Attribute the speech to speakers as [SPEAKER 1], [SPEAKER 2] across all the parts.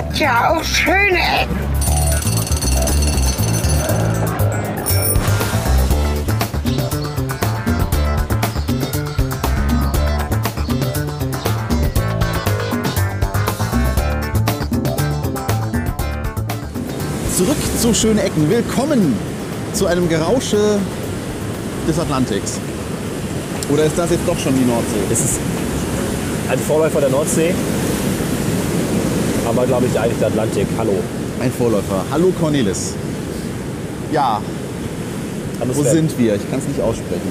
[SPEAKER 1] hat ja auch schöne Ecken.
[SPEAKER 2] Zurück zu schönen Ecken. Willkommen zu einem Gerausche des Atlantiks. Oder ist das jetzt doch schon die Nordsee?
[SPEAKER 3] Es ist ein Vorläufer der Nordsee, aber glaube ich eigentlich der Atlantik. Hallo.
[SPEAKER 2] Ein Vorläufer. Hallo Cornelis. Ja,
[SPEAKER 3] Hallo
[SPEAKER 2] wo
[SPEAKER 3] Sven.
[SPEAKER 2] sind wir? Ich kann es nicht aussprechen.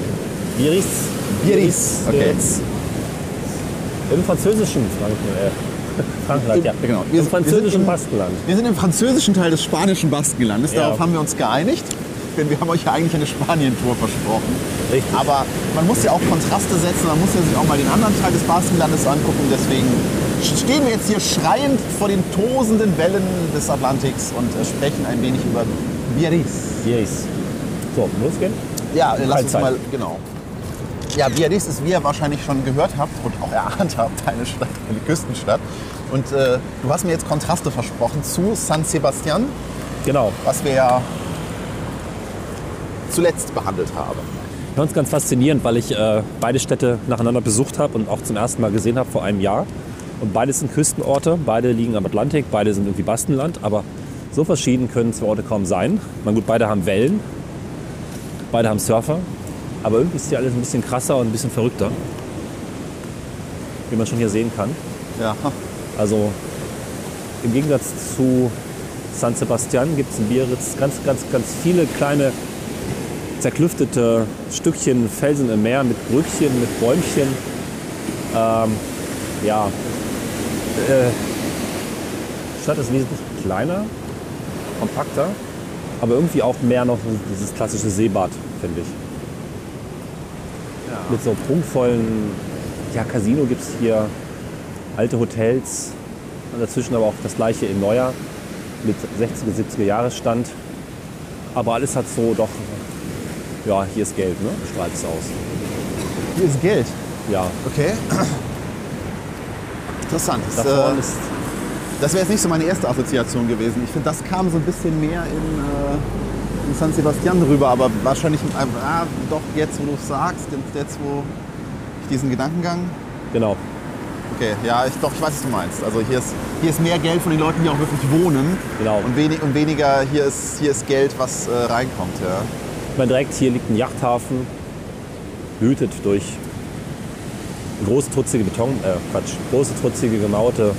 [SPEAKER 3] Biarritz.
[SPEAKER 2] Biarritz, okay.
[SPEAKER 3] Biarritz. Im französischen Franken, äh, Frankreich, ja.
[SPEAKER 2] Genau.
[SPEAKER 3] Im französischen
[SPEAKER 2] sind im-
[SPEAKER 3] Baskenland.
[SPEAKER 2] Wir sind im französischen Teil des spanischen Baskenlandes.
[SPEAKER 3] Ja.
[SPEAKER 2] Darauf haben wir uns geeinigt. Denn wir haben euch ja eigentlich eine Spanien-Tour versprochen.
[SPEAKER 3] Richtig.
[SPEAKER 2] Aber man muss ja auch Kontraste setzen, man muss ja sich auch mal den anderen Teil des Baskenlandes angucken. Deswegen stehen wir jetzt hier schreiend vor den tosenden Wellen des Atlantiks und äh, sprechen ein wenig über Biarritz.
[SPEAKER 3] Biarritz. So, losgehen?
[SPEAKER 2] Ja, äh, lass uns mal, genau. Ja, Biarritz ist, wie ihr wahrscheinlich schon gehört habt und auch erahnt habt, eine Stadt, eine Küstenstadt. Und äh, du hast mir jetzt Kontraste versprochen zu San Sebastian,
[SPEAKER 3] Genau.
[SPEAKER 2] was wir ja zuletzt behandelt haben.
[SPEAKER 3] Es ganz faszinierend, weil ich äh, beide Städte nacheinander besucht habe und auch zum ersten Mal gesehen habe vor einem Jahr. Und beides sind Küstenorte, beide liegen am Atlantik, beide sind irgendwie Baskenland, aber so verschieden können zwei Orte kaum sein. Man gut, beide haben Wellen, beide haben Surfer, aber irgendwie ist hier alles ein bisschen krasser und ein bisschen verrückter, wie man schon hier sehen kann.
[SPEAKER 2] Ja,
[SPEAKER 3] Also im Gegensatz zu San Sebastian gibt es in Biarritz ganz, ganz, ganz viele kleine zerklüftete Stückchen Felsen im Meer mit Brückchen, mit Bäumchen. Ähm, ja, äh, die Stadt ist wesentlich kleiner, kompakter, aber irgendwie auch mehr noch dieses klassische Seebad, finde ich. Mit so prunkvollen, ja, Casino gibt es hier, alte Hotels, dazwischen aber auch das gleiche in Neuer mit 60er, 70er Jahresstand. Aber alles hat so doch, ja, hier ist Geld, ne? Strahlt es aus.
[SPEAKER 2] hier ist Geld.
[SPEAKER 3] Ja,
[SPEAKER 2] Okay. Interessant. Das,
[SPEAKER 3] da vorne
[SPEAKER 2] äh,
[SPEAKER 3] ist,
[SPEAKER 2] das wäre jetzt nicht so meine erste Assoziation gewesen. Ich finde, das kam so ein bisschen mehr in, äh, in San Sebastian rüber, aber wahrscheinlich äh, doch jetzt, wo du es sagst, jetzt, wo ich diesen Gedankengang
[SPEAKER 3] genau.
[SPEAKER 2] Okay, ja, ich, doch, ich weiß, was du meinst. Also hier ist, hier ist mehr Geld von den Leuten, die auch wirklich wohnen.
[SPEAKER 3] Genau.
[SPEAKER 2] Und, wenig, und weniger, hier ist, hier ist Geld, was äh, reinkommt. Ja.
[SPEAKER 3] Ich meine, direkt hier liegt ein Yachthafen, behütet durch große, trutzige Beton, äh, Quatsch, große, trutzige, gemauerte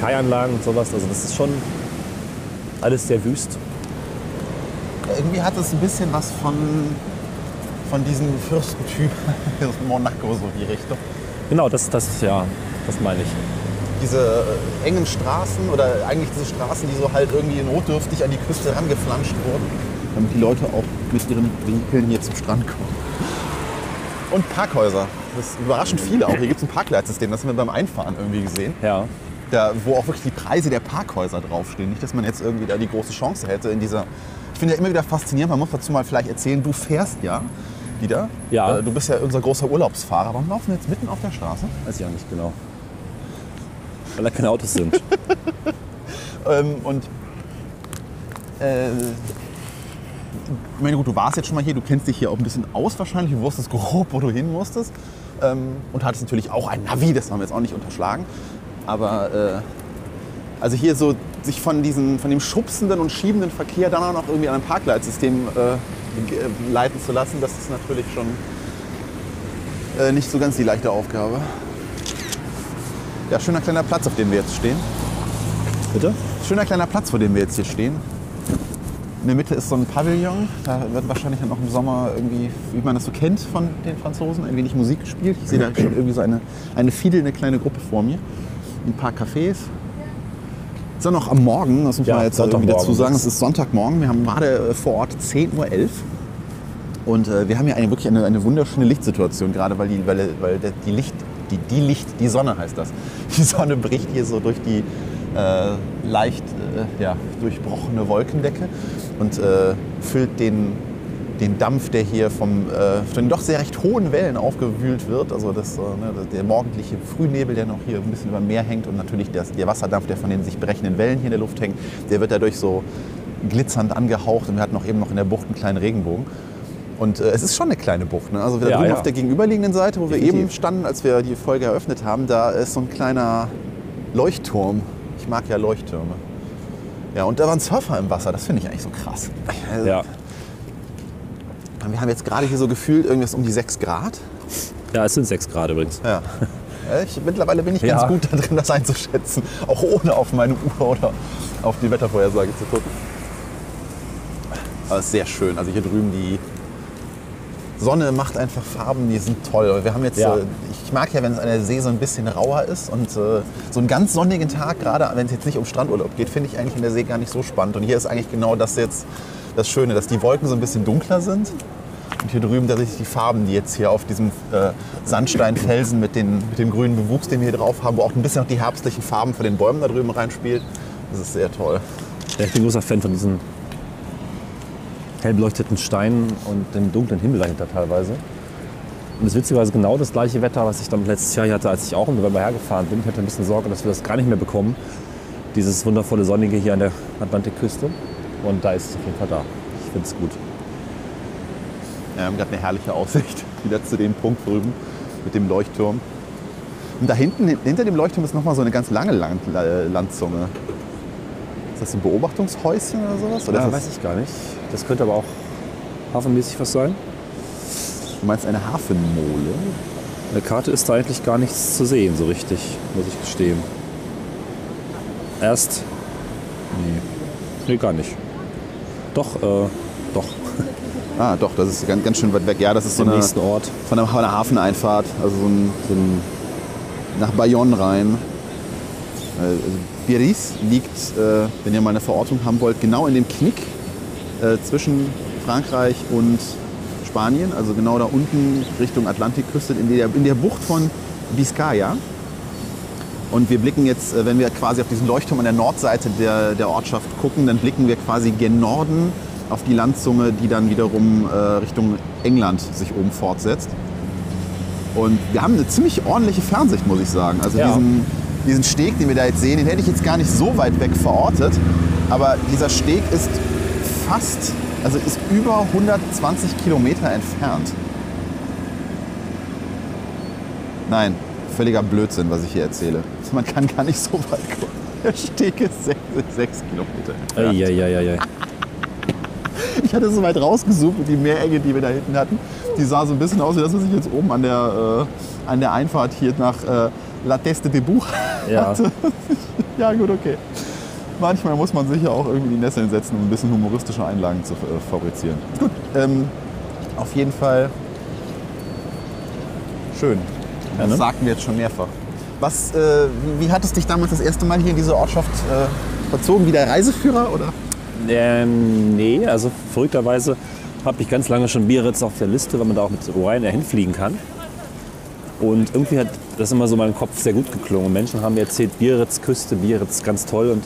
[SPEAKER 3] Kaianlagen und sowas. Also das ist schon alles sehr wüst.
[SPEAKER 2] Irgendwie hat es ein bisschen was von, von diesem Fürstentyp aus Monaco, so die Richtung.
[SPEAKER 3] Genau, das, das, ja, das meine ich.
[SPEAKER 2] Diese äh, engen Straßen oder eigentlich diese Straßen, die so halt irgendwie notdürftig an die Küste rangeflanscht wurden, damit die Leute auch mit ihren Vehikeln hier zum Strand kommen. Und Parkhäuser. Das ist überraschend viele auch. Hier gibt es ein Parkleitsystem, das haben wir beim Einfahren irgendwie gesehen.
[SPEAKER 3] Ja,
[SPEAKER 2] da, wo auch wirklich die Preise der Parkhäuser draufstehen. Nicht, dass man jetzt irgendwie da die große Chance hätte in dieser. Ich finde ja immer wieder faszinierend, man muss dazu mal vielleicht erzählen, du fährst ja wieder.
[SPEAKER 3] Ja.
[SPEAKER 2] Äh, Du bist ja unser großer Urlaubsfahrer. Warum laufen wir jetzt mitten auf der Straße?
[SPEAKER 3] weiß ich auch nicht genau. Weil da keine Autos sind.
[SPEAKER 2] Ähm, und äh, ich meine, gut, du warst jetzt schon mal hier, du kennst dich hier auch ein bisschen aus wahrscheinlich, du wusstest grob, wo du hin musstest. Ähm, und hattest natürlich auch ein Navi, das haben wir jetzt auch nicht unterschlagen. Aber äh, also hier so sich von, diesen, von dem schubsenden und schiebenden Verkehr dann auch noch irgendwie an ein Parkleitsystem äh, leiten zu lassen, das ist natürlich schon äh, nicht so ganz die leichte Aufgabe. Ja, schöner kleiner Platz, auf dem wir jetzt stehen.
[SPEAKER 3] Bitte?
[SPEAKER 2] Schöner kleiner Platz, vor dem wir jetzt hier stehen. In der Mitte ist so ein Pavillon. Da wird wahrscheinlich dann auch im Sommer irgendwie, wie man das so kennt von den Franzosen, ein wenig Musik gespielt. Ich sehe da schon irgendwie so eine, eine fiedelnde kleine Gruppe vor mir. Ein paar Cafés. Ist ja noch am Morgen, das muss
[SPEAKER 3] Ja,
[SPEAKER 2] man jetzt irgendwie
[SPEAKER 3] Sonntagmorgen.
[SPEAKER 2] dazu sagen. Es ist Sonntagmorgen. Wir haben gerade äh, vor Ort 10.11 Uhr. Und äh, wir haben hier eine, wirklich eine, eine wunderschöne Lichtsituation, gerade weil, die, weil, weil die Licht, die, die Licht, die Sonne heißt das. Die Sonne bricht hier so durch die äh, leicht äh, ja, durchbrochene Wolkendecke und äh, füllt den, den Dampf, der hier vom, äh, von den doch sehr recht hohen Wellen aufgewühlt wird. Also das, äh, ne, der morgendliche Frühnebel, der noch hier ein bisschen über dem Meer hängt und natürlich das, der Wasserdampf, der von den sich brechenden Wellen hier in der Luft hängt, der wird dadurch so glitzernd angehaucht und wir hatten auch eben noch in der Bucht einen kleinen Regenbogen. Und äh, es ist schon eine kleine Bucht. Ne? Also da
[SPEAKER 3] Ja,
[SPEAKER 2] drüben
[SPEAKER 3] ja.
[SPEAKER 2] auf der gegenüberliegenden Seite, wo wir
[SPEAKER 3] Definitiv.
[SPEAKER 2] eben standen, als wir die Folge eröffnet haben, da ist so ein kleiner Leuchtturm. Ich mag ja Leuchttürme. Ja, und da waren Surfer im Wasser. Das finde ich eigentlich so krass. Also,
[SPEAKER 3] Ja.
[SPEAKER 2] Wir haben jetzt gerade hier so gefühlt irgendwas um die 6 Grad.
[SPEAKER 3] ja, es sind 6 Grad übrigens.
[SPEAKER 2] Ja. Ich, mittlerweile bin ich
[SPEAKER 3] Ja.
[SPEAKER 2] ganz gut darin, das einzuschätzen. Auch ohne auf meine Uhr oder auf die Wettervorhersage zu gucken. Aber es ist sehr schön. Also hier drüben die Sonne macht einfach Farben, die sind toll. Wir haben jetzt,
[SPEAKER 3] Ja.
[SPEAKER 2] äh, ich mag ja, wenn es an der See so ein bisschen rauer ist und äh, so einen ganz sonnigen Tag, gerade wenn es jetzt nicht um Strandurlaub geht, finde ich eigentlich in der See gar nicht so spannend. Und hier ist eigentlich genau das jetzt das Schöne, dass die Wolken so ein bisschen dunkler sind und hier drüben tatsächlich die Farben, die jetzt hier auf diesem äh, Sandsteinfelsen mit, den, mit dem grünen Bewuchs, den wir hier drauf haben, wo auch ein bisschen noch die herbstlichen Farben von den Bäumen da drüben reinspielt. Das ist sehr toll.
[SPEAKER 3] Ja, ich bin großer Fan von diesen hell beleuchteten Steinen und dem dunklen Himmel dahinter teilweise. Und es ist witzigerweise genau das gleiche Wetter, was ich dann letztes Jahr hier hatte, als ich auch im November hergefahren bin. Ich hatte ein bisschen Sorge, dass wir das gar nicht mehr bekommen. Dieses wundervolle Sonnige hier an der Atlantikküste. Und da ist es auf jeden Fall da. Ich finde es gut.
[SPEAKER 2] Ja, wir haben gerade eine herrliche Aussicht wieder zu dem Punkt drüben mit dem Leuchtturm. Und da hinten, hinter dem Leuchtturm ist nochmal so eine ganz lange Land, äh, Landzunge. Ist das ein Beobachtungshäuschen oder sowas? Oder
[SPEAKER 3] Ja,
[SPEAKER 2] das,
[SPEAKER 3] weiß ich gar nicht. Das könnte aber auch hafenmäßig was sein.
[SPEAKER 2] du meinst eine Hafenmole?
[SPEAKER 3] In der Karte ist da eigentlich gar nichts zu sehen, so richtig, muss ich gestehen. Erst. Nee. Nee, gar nicht. Doch, äh, doch.
[SPEAKER 2] Ah, doch, das ist ganz, ganz schön weit weg. Ja, das ist so
[SPEAKER 3] Im
[SPEAKER 2] eine,
[SPEAKER 3] nächsten Ort.
[SPEAKER 2] von einer, einer Hafeneinfahrt, also so ein, so ein nach Bayonne rein. Äh, also Biarritz liegt, äh, wenn ihr mal eine Verortung haben wollt, genau in dem Knick äh, zwischen Frankreich und Spanien, also genau da unten Richtung Atlantikküste, in der, in der Bucht von Biscaya. Und wir blicken jetzt, äh, wenn wir quasi auf diesen Leuchtturm an der Nordseite der, der Ortschaft gucken, dann blicken wir quasi gen Norden auf die Landzunge, die dann wiederum äh, Richtung England sich oben fortsetzt. Und wir haben eine ziemlich ordentliche Fernsicht, muss ich sagen. Also
[SPEAKER 3] Ja.
[SPEAKER 2] diesen, diesen Steg, den wir da jetzt sehen, den hätte ich jetzt gar nicht so weit weg verortet. Aber dieser Steg ist fast, also ist über 120 Kilometer entfernt. Nein, völliger Blödsinn, was ich hier erzähle. Man kann gar nicht so weit gucken. Der Steg ist sechs, sechs Kilometer entfernt.
[SPEAKER 3] Eieieiei.
[SPEAKER 2] Ich hatte so weit rausgesucht und die Meerenge, die wir da hinten hatten, die sah so ein bisschen aus wie das, was ich jetzt oben an der, äh, an der Einfahrt hier nach äh, La Teste de Buch
[SPEAKER 3] Ja.
[SPEAKER 2] hatte. ja, gut, okay. Manchmal muss man sich ja auch irgendwie in die Nesseln setzen, um ein bisschen humoristische Einlagen zu äh, fabrizieren. Gut, ähm, auf jeden Fall schön.
[SPEAKER 3] Ja,
[SPEAKER 2] Das
[SPEAKER 3] ne?
[SPEAKER 2] sagten wir jetzt schon mehrfach. Was, äh, wie, hat es dich damals das erste Mal hier in diese Ortschaft äh, verzogen? Wie der Reiseführer? Oder?
[SPEAKER 3] Ähm, nee, also verrückterweise habe ich ganz lange schon Biarritz auf der Liste, weil man da auch mit Ryanair hinfliegen kann. Und irgendwie hat das immer so in meinem Kopf sehr gut geklungen. Menschen haben mir erzählt, Biarritz, Küste, Biarritz, ganz toll. Und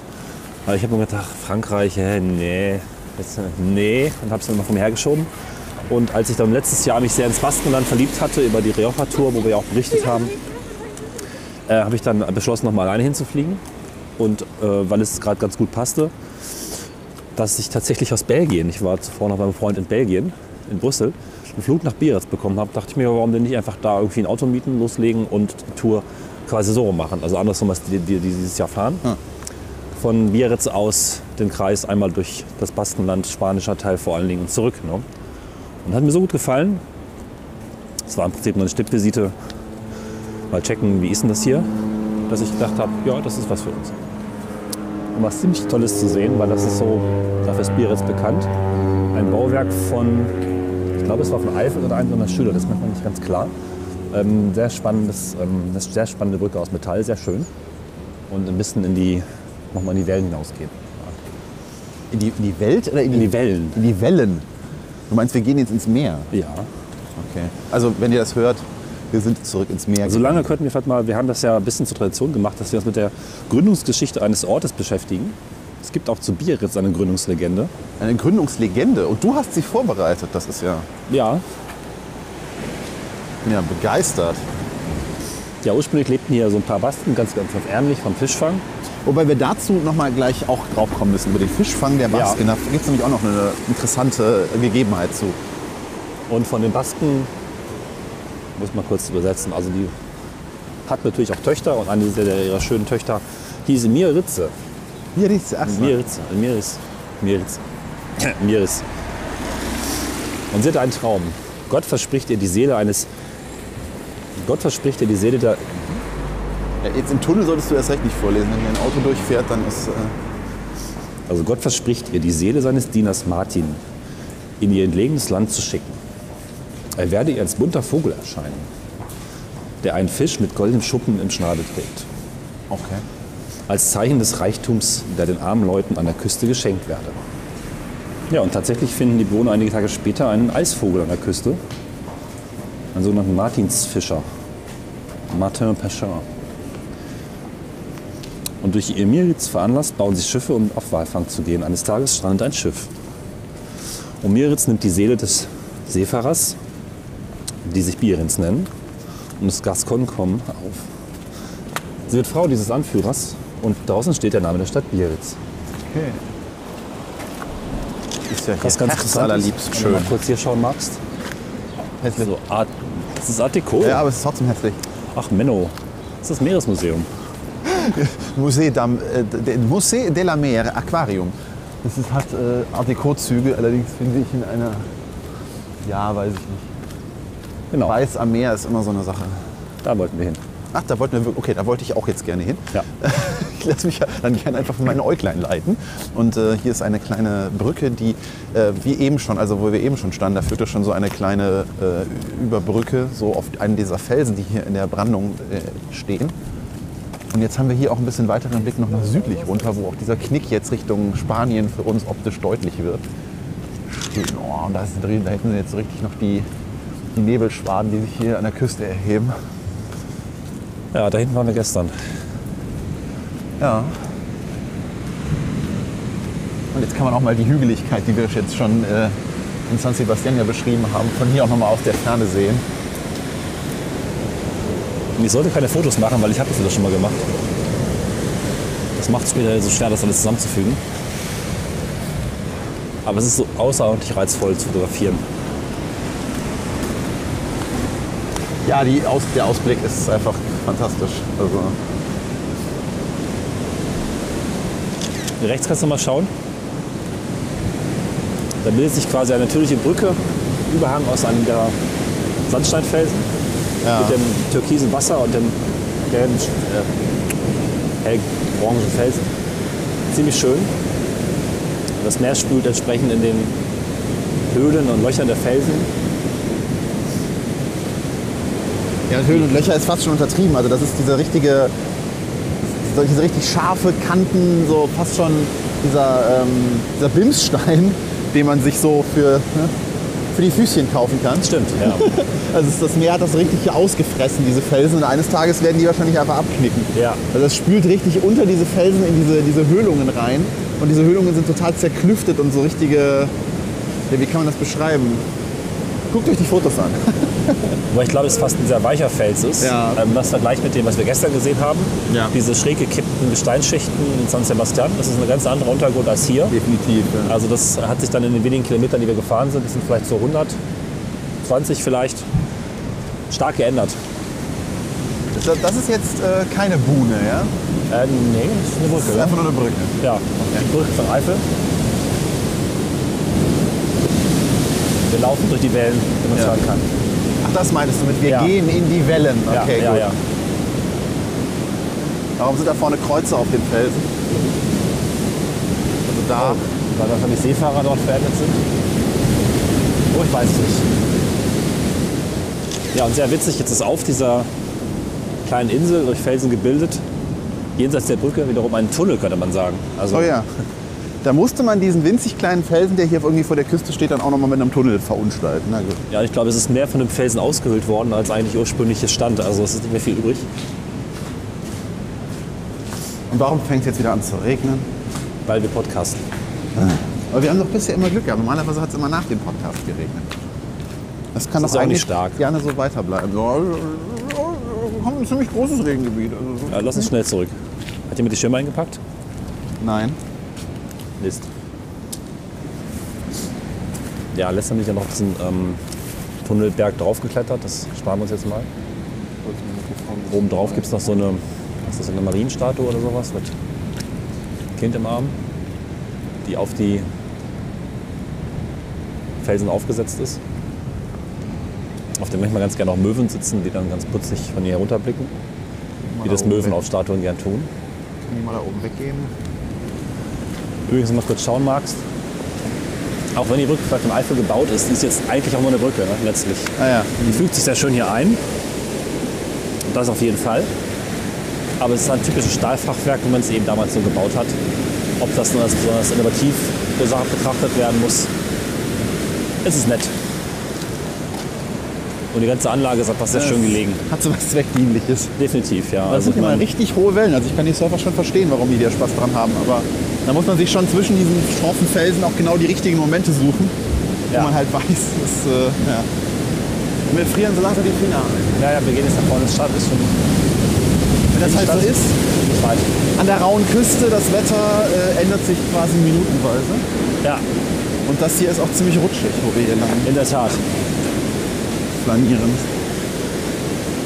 [SPEAKER 3] aber ich habe mir gedacht, Frankreich, hä, nee, jetzt, äh, nee. Und habe es dann immer mir hergeschoben. Und als ich dann letztes Jahr mich sehr ins Baskenland verliebt hatte, über die Rioja-Tour, wo wir ja auch berichtet haben, äh, habe ich dann beschlossen, noch mal alleine hinzufliegen. Und äh, weil es gerade ganz gut passte, dass ich tatsächlich aus Belgien, ich war zuvor noch beim Freund in Belgien, in Brüssel, einen Flug nach Biarritz bekommen habe, dachte ich mir, warum denn nicht einfach da irgendwie ein Auto mieten, loslegen und die Tour quasi so rum machen. Also andersrum, als die, die, die dieses Jahr fahren.
[SPEAKER 2] Ja.
[SPEAKER 3] Von Biarritz aus den Kreis einmal durch das Baskenland, spanischer Teil vor allen Dingen und zurück. Ne? Und hat mir so gut gefallen. Es war im Prinzip nur eine Stippvisite. Mal checken, wie ist denn das hier? Dass ich gedacht habe, ja, das ist was für uns. Und was ziemlich Tolles zu sehen, weil das ist so, dafür ist Biarritz bekannt. Ein Bauwerk von, ich glaube es war von Eiffel oder einem seiner Schüler, das ist manchmal nicht ganz klar. Ähm, sehr, spannendes, ähm, sehr spannende Brücke aus Metall, sehr schön. Und ein bisschen in die, nochmal in die Wellen hinausgehen.
[SPEAKER 2] In die, in die Welt oder in
[SPEAKER 3] In die Wellen.
[SPEAKER 2] In die Wellen. Du meinst, wir gehen jetzt ins Meer?
[SPEAKER 3] Ja.
[SPEAKER 2] Okay. Also, wenn ihr das hört, wir sind zurück ins Meer.
[SPEAKER 3] So lange könnten wir vielleicht mal, wir haben das ja ein bisschen zur Tradition gemacht, dass wir uns mit der Gründungsgeschichte eines Ortes beschäftigen. Es gibt auch zu Biarritz eine Gründungslegende.
[SPEAKER 2] Eine Gründungslegende. Und du hast sie vorbereitet. Das ist ja,
[SPEAKER 3] Ja,
[SPEAKER 2] bin ja begeistert.
[SPEAKER 3] ja ursprünglich lebten hier so ein paar Basken, ganz, ganz, ganz ärmlich vom Fischfang.
[SPEAKER 2] Wobei wir dazu noch mal gleich auch drauf kommen müssen, über den Fischfang der Basken.
[SPEAKER 3] Ja.
[SPEAKER 2] Da gibt es nämlich auch noch eine interessante Gegebenheit zu.
[SPEAKER 3] Und von den Basken, muss man kurz übersetzen, also die hat natürlich auch Töchter und eine der ihrer schönen Töchter hieß Mirritze.
[SPEAKER 2] Hier die erste.
[SPEAKER 3] Miritz, Miris, Miritz, Miris. Und sie hatte einen Traum. Gott verspricht ihr die Seele eines. Gott verspricht ihr die Seele der.
[SPEAKER 2] Ja, jetzt im Tunnel solltest du erst recht nicht vorlesen. Wenn ein Auto durchfährt, dann ist. Äh,
[SPEAKER 3] Also Gott verspricht ihr die Seele seines Dieners Martin in ihr entlegenes Land zu schicken. Er werde ihr als bunter Vogel erscheinen, der einen Fisch mit goldenem Schuppen im Schnabel trägt.
[SPEAKER 2] okay.
[SPEAKER 3] als Zeichen des Reichtums, der den armen Leuten an der Küste geschenkt werde. Ja, und tatsächlich finden die Bewohner einige Tage später einen Eisvogel an der Küste, einen sogenannten Martinsfischer, Martin Pêcheur. Und durch ihr Miritz veranlasst, bauen sie Schiffe, um auf Walfang zu gehen. Eines Tages strandet ein Schiff. Und Miritz nimmt die Seele des Seefahrers, die sich Biarritz nennen, und das Gascon kommen auf. Sie wird Frau dieses Anführers und draußen steht der Name der Stadt Biarritz.
[SPEAKER 2] okay. Ist ja hier
[SPEAKER 3] Was ganz
[SPEAKER 2] herzallerliebst
[SPEAKER 3] Wenn du
[SPEAKER 2] schön.
[SPEAKER 3] mal kurz hier schauen magst.
[SPEAKER 2] Hässlich.
[SPEAKER 3] So Art, das ist Art Deco.
[SPEAKER 2] Ja, aber es ist trotzdem hässlich.
[SPEAKER 3] Ach Menno, das ist das Meeresmuseum.
[SPEAKER 2] Musée, äh, de- Musée de la Mer, Aquarium. Das ist, hat äh, Art Deco-Züge, allerdings finde ich in einer. Ja, weiß ich nicht.
[SPEAKER 3] Genau,
[SPEAKER 2] Weiß am Meer ist immer so eine Sache.
[SPEAKER 3] da wollten wir hin.
[SPEAKER 2] Ach, da wollten wir wirklich. Okay, da wollte ich auch jetzt gerne hin.
[SPEAKER 3] Ja.
[SPEAKER 2] Ich lasse mich ja dann gerne einfach von meinen Äuglein leiten. Und äh, hier ist eine kleine Brücke, die äh, wie eben schon, also wo wir eben schon standen, da führte schon so eine kleine äh, Überbrücke so auf einen dieser Felsen, die hier in der Brandung äh, stehen. Und jetzt haben wir hier auch ein bisschen weiteren Blick noch nach südlich runter, wo auch dieser Knick jetzt Richtung Spanien für uns optisch deutlich wird. Steht, oh, und da, ist, da hinten sind jetzt richtig noch die, die Nebelschwaden, die sich hier an der Küste erheben.
[SPEAKER 3] Ja, da hinten waren wir gestern.
[SPEAKER 2] Ja. Und jetzt kann man auch mal die Hügeligkeit, die wir jetzt schon äh, in San Sebastian ja beschrieben haben, von hier auch noch mal aus der Ferne sehen.
[SPEAKER 3] Und ich sollte keine Fotos machen, weil ich habe das schon mal gemacht. Das macht es später so schwer, das alles zusammenzufügen. Aber es ist so außerordentlich reizvoll zu fotografieren.
[SPEAKER 2] Ja, Aus der Ausblick ist einfach fantastisch. Also,
[SPEAKER 3] Rechts kannst du mal schauen. Da bildet sich quasi eine natürliche Brücke, Überhang aus einem der Sandsteinfelsen
[SPEAKER 2] ja.
[SPEAKER 3] mit dem türkisen Wasser und dem gelben, äh, hellorangen Felsen. Ziemlich schön. Das Meer spült entsprechend in den Höhlen und Löchern der Felsen.
[SPEAKER 2] ja, Höhlen und Löcher ist fast schon untertrieben. Also das ist diese richtige, so diese richtig scharfe Kanten, so fast schon dieser, ähm, dieser Bimsstein, den man sich so für, ne, für die Füßchen kaufen kann.
[SPEAKER 3] Stimmt, ja.
[SPEAKER 2] Also das Meer hat das richtig hier ausgefressen, diese Felsen. Und eines Tages werden die wahrscheinlich einfach abknicken.
[SPEAKER 3] Ja.
[SPEAKER 2] Also es spült richtig unter diese Felsen in diese, diese Höhlungen rein. Und diese Höhlungen sind total zerklüftet und so richtige, ja, wie kann man das beschreiben? Guckt euch die Fotos an.
[SPEAKER 3] Wobei ich glaube, es fast ein sehr weicher Fels ist.
[SPEAKER 2] Ja.
[SPEAKER 3] Ähm, das Vergleich mit dem, was wir gestern gesehen haben.
[SPEAKER 2] Ja.
[SPEAKER 3] Diese schräg gekippten Gesteinsschichten in San Sebastian. Das ist ein ganz anderer Untergrund als hier.
[SPEAKER 2] Definitiv. Ja.
[SPEAKER 3] Also das hat sich dann in den wenigen Kilometern, die wir gefahren sind, das sind vielleicht so 120 vielleicht, stark geändert.
[SPEAKER 2] Das, ist jetzt äh, keine Buhne, ja?
[SPEAKER 3] Äh, nee, das ist eine
[SPEAKER 2] Das ist
[SPEAKER 3] Brücke.
[SPEAKER 2] einfach nur eine Brücke.
[SPEAKER 3] Ja, die Brücke von Eifel. Wir laufen durch die Wellen, wie man
[SPEAKER 2] Ja.
[SPEAKER 3] sagen kann.
[SPEAKER 2] Das meinst du mit, wir
[SPEAKER 3] Ja.
[SPEAKER 2] gehen in die Wellen. Okay,
[SPEAKER 3] ja,
[SPEAKER 2] gut.
[SPEAKER 3] ja.
[SPEAKER 2] Warum sind da vorne Kreuze auf den Felsen? Also da.
[SPEAKER 3] Weil wahrscheinlich Seefahrer dort verendet sind. Oh, ich weiß es nicht. Ja, und sehr witzig, jetzt ist auf dieser kleinen Insel durch Felsen gebildet, jenseits der Brücke wiederum ein Tunnel, könnte man sagen. Also
[SPEAKER 2] Oh ja. Da musste man diesen winzig kleinen Felsen, der hier irgendwie vor der Küste steht, dann auch noch mal mit einem Tunnel verunstalten. Na gut.
[SPEAKER 3] Ja, ich glaube, es ist mehr von dem Felsen ausgehöhlt worden, als eigentlich ursprünglich hier stand. Also es ist nicht mehr viel übrig.
[SPEAKER 2] Und warum fängt es jetzt wieder an zu regnen?
[SPEAKER 3] weil wir podcasten.
[SPEAKER 2] Aber wir haben doch bisher immer Glück gehabt. Normalerweise hat es immer nach dem Podcast geregnet. Das kann
[SPEAKER 3] Das
[SPEAKER 2] doch
[SPEAKER 3] ist auch nicht
[SPEAKER 2] eigentlich gerne so weiterbleiben. Wir haben ein ziemlich großes Regengebiet. Also so.
[SPEAKER 3] Ja, lass uns schnell zurück. Hat jemand die Schirme eingepackt?
[SPEAKER 2] Nein.
[SPEAKER 3] Mist. Ja, letztens bin ich ja noch diesen ähm, Tunnelberg draufgeklettert. Das sparen wir uns jetzt mal. Oben drauf gibt es noch so eine, was ist das, eine Marienstatue oder sowas mit Kind im Arm, die auf die Felsen aufgesetzt ist. Auf dem manchmal ganz gerne auch Möwen sitzen, die dann ganz putzig von hier herunterblicken. Wie das Möwen auf Statuen gern tun.
[SPEAKER 2] Kann ich mal da oben weggehen?
[SPEAKER 3] Übrigens, wenn du mal kurz schauen magst, auch wenn die Brücke vielleicht im Eifel gebaut ist, ist jetzt eigentlich auch nur eine Brücke, ne, letztlich.
[SPEAKER 2] Ah ja.
[SPEAKER 3] Die fügt sich sehr schön hier ein. Und das auf jeden Fall. Aber es ist ein typisches Stahlfachwerk, wie man es eben damals so gebaut hat. Ob das nur als besonders innovativ betrachtet werden muss, es ist nett. Und die ganze Anlage ist einfach sehr schön gelegen.
[SPEAKER 2] Hat so was Zweckdienliches.
[SPEAKER 3] Definitiv, ja.
[SPEAKER 2] Das
[SPEAKER 3] Also
[SPEAKER 2] sind immer richtig hohe Wellen. Also ich kann die Surfer schon verstehen, warum die da Spaß dran haben. Aber da muss man sich schon zwischen diesen scharfen Felsen auch genau die richtigen Momente suchen,
[SPEAKER 3] Ja.
[SPEAKER 2] wo man halt weiß, dass, äh, ja. Wir frieren so langsam die Finger ein.
[SPEAKER 3] ja, ja, wir gehen jetzt nach vorne ins Stadt. Ist schon
[SPEAKER 2] Wenn das halt so
[SPEAKER 3] Stadt.
[SPEAKER 2] ist,
[SPEAKER 3] nicht weit.
[SPEAKER 2] an der rauen Küste, das Wetter äh, ändert sich quasi minutenweise.
[SPEAKER 3] Ja,
[SPEAKER 2] Und das hier ist auch ziemlich rutschig, wo wir hier lang
[SPEAKER 3] in der Tat.
[SPEAKER 2] flanieren.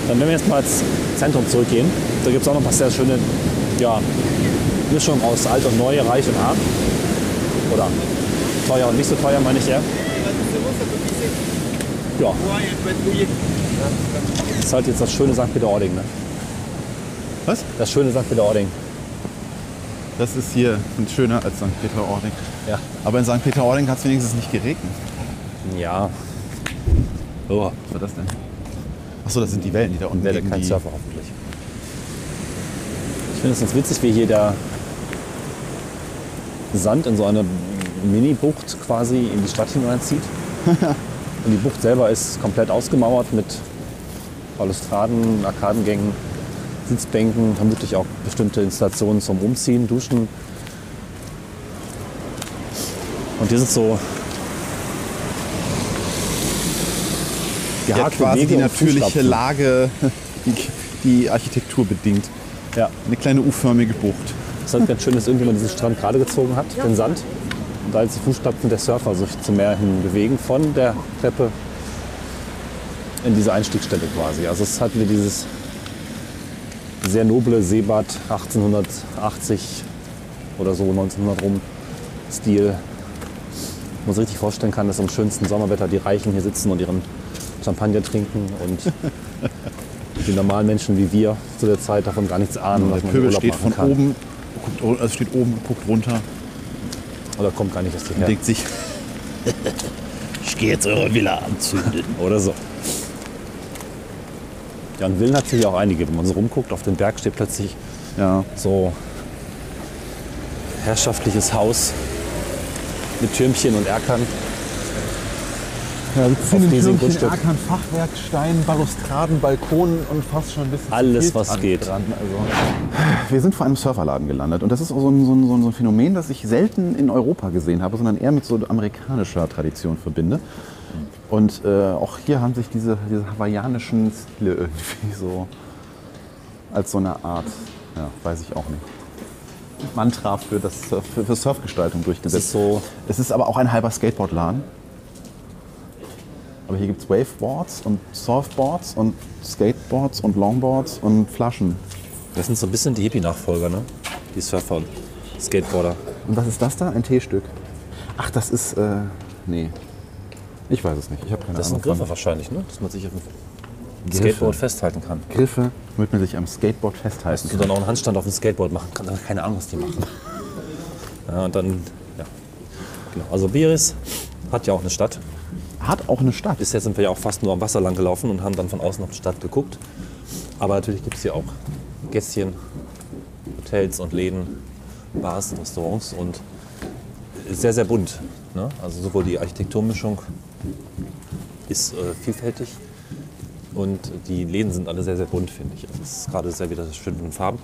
[SPEAKER 3] Dann wenn wir jetzt mal ins Zentrum zurückgehen, da gibt es auch noch ein paar sehr schöne ja, Mischungen aus alt und neu, reich und arm. Oder teuer und nicht so teuer, meine ich eher. Ja, das ist halt jetzt das schöne St. Peter-Ording. Ne?
[SPEAKER 2] Was?
[SPEAKER 3] Das schöne St. Peter-Ording.
[SPEAKER 2] Das ist hier schöner als St. Peter-Ording.
[SPEAKER 3] Ja.
[SPEAKER 2] Aber in St. Peter-Ording hat es wenigstens nicht geregnet.
[SPEAKER 3] Ja. Oh,
[SPEAKER 2] Was war das denn? Achso, das sind die Wellen, die da unten
[SPEAKER 3] werde
[SPEAKER 2] gegen
[SPEAKER 3] kein
[SPEAKER 2] die...
[SPEAKER 3] Surfer hoffentlich. Ich finde es ganz witzig, wie hier der Sand in so eine Mini-Bucht quasi in die Stadt hineinzieht. Und die Bucht selber ist komplett ausgemauert mit Balustraden, Arkadengängen, Sitzbänken, vermutlich auch bestimmte Installationen zum Umziehen, Duschen. Und hier sind so gehackte
[SPEAKER 2] quasi
[SPEAKER 3] Wege
[SPEAKER 2] die natürliche. Lage, die, die Architektur bedingt.
[SPEAKER 3] Ja,
[SPEAKER 2] Eine kleine U-förmige Bucht.
[SPEAKER 3] Es ist halt ganz schön, dass irgendjemand diesen Strand gerade gezogen hat, den Sand. Und da jetzt die Fußstapfen der Surfer sich zum Meer hin bewegen von der Treppe in diese Einstiegsstelle quasi. Also es hat wieder dieses sehr noble Seebad 1880 oder so 1900 rum Stil. Man sich richtig vorstellen kann, dass im schönsten Sommerwetter die Reichen hier sitzen und ihren Champagner trinken und die normalen Menschen wie wir zu der Zeit davon gar nichts ahnen, was
[SPEAKER 2] Der
[SPEAKER 3] man
[SPEAKER 2] Pöbel
[SPEAKER 3] Urlaub
[SPEAKER 2] steht
[SPEAKER 3] machen
[SPEAKER 2] von
[SPEAKER 3] kann.
[SPEAKER 2] oben, guckt, also steht oben, guckt runter
[SPEAKER 3] Oder kommt gar nicht erst
[SPEAKER 2] und
[SPEAKER 3] hierher.
[SPEAKER 2] denkt sich,
[SPEAKER 3] Ich gehe jetzt eure Villa anzünden. Oder so. Ja, und Villen hat sich auch einige. Wenn man so rumguckt, auf dem Berg steht plötzlich
[SPEAKER 2] ja,
[SPEAKER 3] so herrschaftliches Haus mit Türmchen und Erkern.
[SPEAKER 2] Ja wir
[SPEAKER 3] Auf riesigen Grundstück.
[SPEAKER 2] Erkern, Fachwerk, Stein, Balustraden, Balkonen und fast schon ein bisschen
[SPEAKER 3] Alles, was
[SPEAKER 2] dran-
[SPEAKER 3] geht.
[SPEAKER 2] dran, also. Wir sind vor einem Surferladen gelandet und das ist auch so ein, so, ein, so ein- Phänomen, das ich selten in Europa gesehen habe, sondern eher mit so amerikanischer Tradition verbinde. Und äh, auch hier haben sich diese, diese hawaiianischen Stile irgendwie so als so eine Art, ja, weiß ich auch nicht, Mantra für, das, für, für Surfgestaltung
[SPEAKER 3] Das
[SPEAKER 2] durchgesetzt.
[SPEAKER 3] ist so,
[SPEAKER 2] Es ist aber auch ein halber Skateboardladen. Aber hier gibt es Waveboards und Surfboards und Skateboards und Longboards und Flaschen.
[SPEAKER 3] das sind so ein bisschen die Hippie-Nachfolger, ne? Die Surfer und Skateboarder.
[SPEAKER 2] Und was ist das da? Ein Teestück. Ach, das ist. Äh, nee. Ich weiß es nicht. Ich habe keine
[SPEAKER 3] Das sind
[SPEAKER 2] Ahnung.
[SPEAKER 3] Griffe wahrscheinlich, ne? Dass man sich auf dem
[SPEAKER 2] Griffe.
[SPEAKER 3] Skateboard festhalten kann.
[SPEAKER 2] Griffe, damit man sich am Skateboard festhalten
[SPEAKER 3] Dass du
[SPEAKER 2] kann.
[SPEAKER 3] dann auch einen Handstand auf dem Skateboard machen kannst, aber keine Ahnung, was die machen. Ja, und dann, ja. Genau. Also Biris hat ja auch eine Stadt.
[SPEAKER 2] Hat auch eine Stadt.
[SPEAKER 3] Bisher sind wir ja auch fast nur am Wasser lang gelaufen und haben dann von außen auf die Stadt geguckt. Aber natürlich gibt es hier auch Gässchen, Hotels und Läden, Bars Restaurants und sehr, sehr bunt. Ne? Also sowohl die Architekturmischung ist äh, vielfältig und die Läden sind alle sehr, sehr bunt, finde ich. Also es ist gerade sehr wieder schön in den Farben.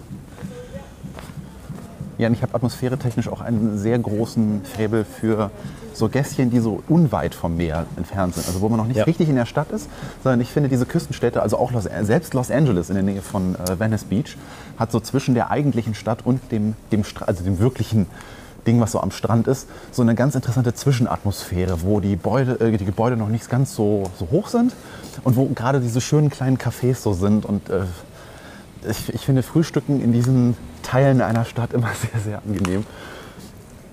[SPEAKER 2] Ja, und ich habe atmosphäretechnisch auch einen sehr großen Faible für so Gässchen, die so unweit vom Meer entfernt sind. Also wo man noch nicht
[SPEAKER 3] Ja.
[SPEAKER 2] richtig in der Stadt ist, sondern ich finde diese Küstenstädte, also auch Los, selbst Los Angeles in der Nähe von äh, Venice Beach, hat so zwischen der eigentlichen Stadt und dem, dem, Stra- also dem wirklichen Ding, was so am Strand ist, so eine ganz interessante Zwischenatmosphäre, wo die, Gebäude, äh, die Gebäude noch nicht ganz so, so hoch sind und wo gerade diese schönen kleinen Cafés so sind und äh, ich, ich finde Frühstücken in diesen Teilen einer Stadt immer sehr, sehr angenehm.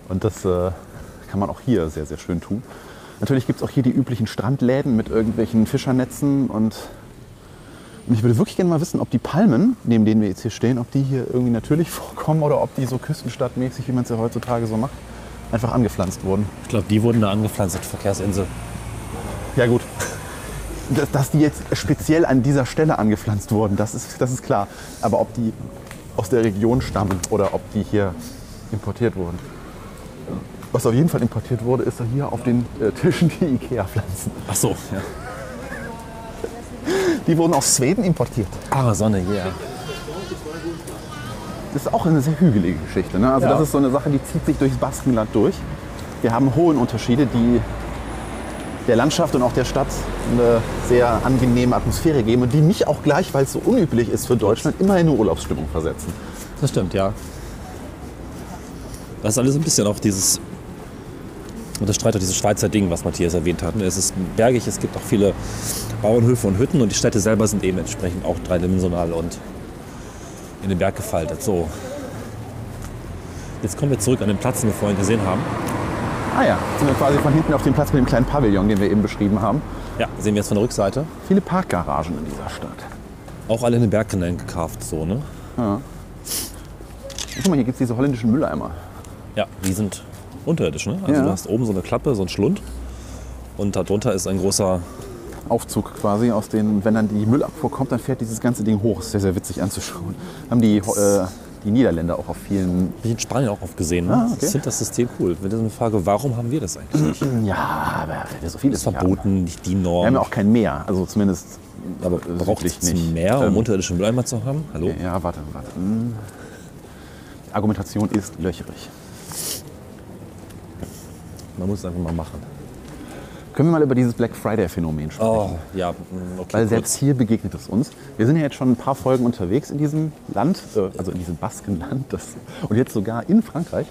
[SPEAKER 2] Und das äh, kann man auch hier sehr, sehr schön tun. Natürlich gibt es auch hier die üblichen Strandläden mit irgendwelchen Fischernetzen und, und ich würde wirklich gerne mal wissen, ob die Palmen, neben denen wir jetzt hier stehen, ob die hier irgendwie natürlich vorkommen oder ob die so küstenstadtmäßig, wie man es ja heutzutage so macht, einfach angepflanzt wurden.
[SPEAKER 3] Ich glaube, die wurden da angepflanzt, Verkehrsinsel.
[SPEAKER 2] Ja gut. Dass, dass die jetzt speziell an dieser Stelle angepflanzt wurden, das ist, das ist klar. Aber ob die aus der Region stammen oder ob die hier importiert wurden. Was auf jeden Fall importiert wurde, ist hier auf den äh, Tischen die Ikea-Pflanzen.
[SPEAKER 3] Ach so, ja.
[SPEAKER 2] Die wurden aus Schweden importiert.
[SPEAKER 3] Ah, Sonne, yeah.
[SPEAKER 2] Das ist auch eine sehr hügelige Geschichte. Ne? Also
[SPEAKER 3] Ja.
[SPEAKER 2] das ist so eine Sache, die zieht sich durchs Baskenland durch. Wir haben Höhenunterschiede, die der Landschaft und auch der Stadt eine sehr angenehme Atmosphäre geben und die mich auch gleich, weil es so unüblich ist für Deutschland, immer in eine Urlaubsstimmung versetzen.
[SPEAKER 3] Das stimmt, ja. Das ist alles ein bisschen auch dieses, unterstreicht auch dieses Schweizer Ding, was Matthias erwähnt hat. ne? Es ist bergig, es gibt auch viele Bauernhöfe und Hütten und die Städte selber sind eben entsprechend auch dreidimensional und in den Berg gefaltet. So. Jetzt kommen wir zurück an den Platz, den wir vorhin gesehen haben.
[SPEAKER 2] Ah ja, sind wir quasi von hinten auf dem Platz mit dem kleinen Pavillon, den wir eben beschrieben haben.
[SPEAKER 3] Ja, sehen wir jetzt von der Rückseite.
[SPEAKER 2] Viele Parkgaragen in dieser Stadt.
[SPEAKER 3] Auch alle in den Berg hinein gekarft, so, ne?
[SPEAKER 2] Guck mal, hier gibt es diese holländischen Mülleimer.
[SPEAKER 3] Ja, die sind unterirdisch, ne? Also
[SPEAKER 2] Ja.
[SPEAKER 3] du hast oben so eine Klappe, so ein Schlund. Und darunter ist ein großer
[SPEAKER 2] Aufzug quasi, aus den, wenn dann die Müllabfuhr kommt, dann fährt dieses ganze Ding hoch. Ist sehr, sehr witzig anzuschauen. Haben die, äh, die Niederländer auch auf vielen.
[SPEAKER 3] Ich in Spanien auch oft gesehen. Ne?
[SPEAKER 2] Ah, okay.
[SPEAKER 3] Ich finde das System cool. Wenn das eine Frage, warum haben wir das eigentlich nicht?
[SPEAKER 2] Ja, aber wir so vieles
[SPEAKER 3] Das ist verboten, nicht die
[SPEAKER 2] Wir
[SPEAKER 3] Norm.
[SPEAKER 2] haben ja auch kein Meer, also zumindest
[SPEAKER 3] aber braucht es
[SPEAKER 2] nicht.
[SPEAKER 3] mehr, um
[SPEAKER 2] Ähm,
[SPEAKER 3] unterirdische Mülleimer zu haben? Hallo?
[SPEAKER 2] Ja, warte, warte. Hm. Argumentation ist löcherig.
[SPEAKER 3] Man muss es einfach mal machen.
[SPEAKER 2] Können wir mal über dieses Black Friday-Phänomen sprechen?
[SPEAKER 3] Oh, ja, mm, okay.
[SPEAKER 2] Weil selbst hier begegnet es uns. Wir sind ja jetzt schon ein paar Folgen unterwegs in diesem Land, äh, also in diesem Baskenland das, und jetzt sogar in Frankreich.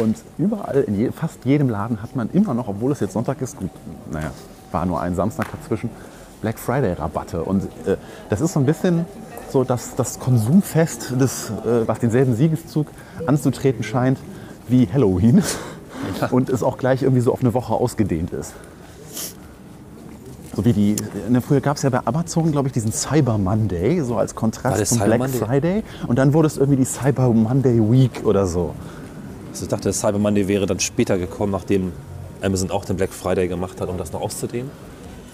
[SPEAKER 2] Und überall, in je, fast jedem Laden hat man immer noch, obwohl es jetzt Sonntag ist, gut, naja, war nur ein Samstag dazwischen, Black Friday-Rabatte. Und äh, das ist so ein bisschen so das, das Konsumfest, des, äh, was denselben Siegeszug anzutreten scheint wie Halloween. Und es auch gleich irgendwie so auf eine Woche ausgedehnt ist. So wie die, ne, früher gab es ja bei Amazon, glaube ich, diesen Cyber Monday, so als Kontrast zum
[SPEAKER 3] Cyber
[SPEAKER 2] Black
[SPEAKER 3] Monday?
[SPEAKER 2] Friday. Und dann wurde es irgendwie die Cyber Monday Week oder so.
[SPEAKER 3] Also ich dachte, der Cyber Monday wäre dann später gekommen, nachdem Amazon auch den Black Friday gemacht hat, um das noch auszudehnen.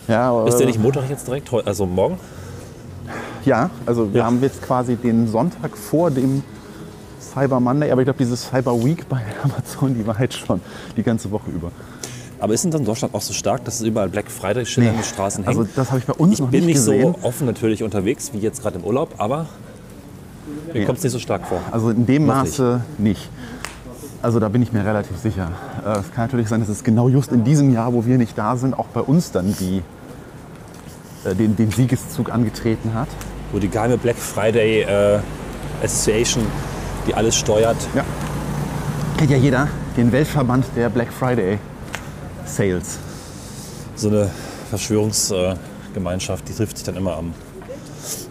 [SPEAKER 2] Ja, aber-
[SPEAKER 3] Ist der nicht Montag jetzt direkt? Also morgen?
[SPEAKER 2] Ja, also wir
[SPEAKER 3] Ja.
[SPEAKER 2] haben jetzt quasi den Sonntag vor dem Cyber Monday, aber ich glaube, diese Cyber Week bei Amazon, die war jetzt schon die ganze Woche über.
[SPEAKER 3] Aber ist denn dann Deutschland auch so stark, dass es überall Black Friday Schilder an den Straßen hängen?
[SPEAKER 2] Also das habe ich bei uns
[SPEAKER 3] ich
[SPEAKER 2] noch
[SPEAKER 3] bin
[SPEAKER 2] nicht
[SPEAKER 3] nicht
[SPEAKER 2] gesehen.
[SPEAKER 3] so offen natürlich unterwegs wie jetzt gerade im Urlaub, aber mir
[SPEAKER 2] Ja.
[SPEAKER 3] kommt es nicht so stark vor.
[SPEAKER 2] Also in dem Maße nicht. Also da bin ich mir relativ sicher. Äh, Es kann natürlich sein, dass es genau just in diesem Jahr, wo wir nicht da sind, auch bei uns dann die, äh, den, den Siegeszug angetreten hat.
[SPEAKER 3] Wo die geheime Black Friday äh, Association, die alles steuert,
[SPEAKER 2] Ja. Kennt ja jeder den Weltverband der Black Friday Sales.
[SPEAKER 3] so eine Verschwörungsgemeinschaft, die trifft sich dann immer am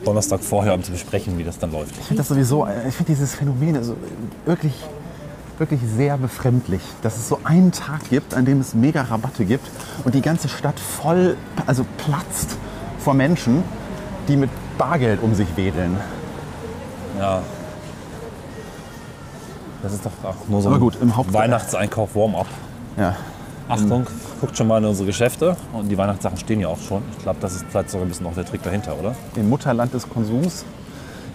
[SPEAKER 3] Donnerstag vorher, um zu besprechen, wie das dann läuft.
[SPEAKER 2] Ich finde das sowieso, ich finde dieses Phänomen also wirklich, wirklich sehr befremdlich, dass es so einen Tag gibt, an dem es mega Rabatte gibt und die ganze Stadt voll, also platzt vor Menschen, die mit Bargeld um sich wedeln.
[SPEAKER 3] Ja. Das ist doch auch nur so
[SPEAKER 2] Aber
[SPEAKER 3] ein
[SPEAKER 2] gut, im Haupt-
[SPEAKER 3] Weihnachtseinkauf Warm-up.
[SPEAKER 2] Ja.
[SPEAKER 3] Achtung, guckt schon mal in unsere Geschäfte und die Weihnachtssachen stehen ja auch schon. Ich glaube, das ist vielleicht sogar ein bisschen auch der Trick dahinter, oder?
[SPEAKER 2] Im Mutterland des Konsums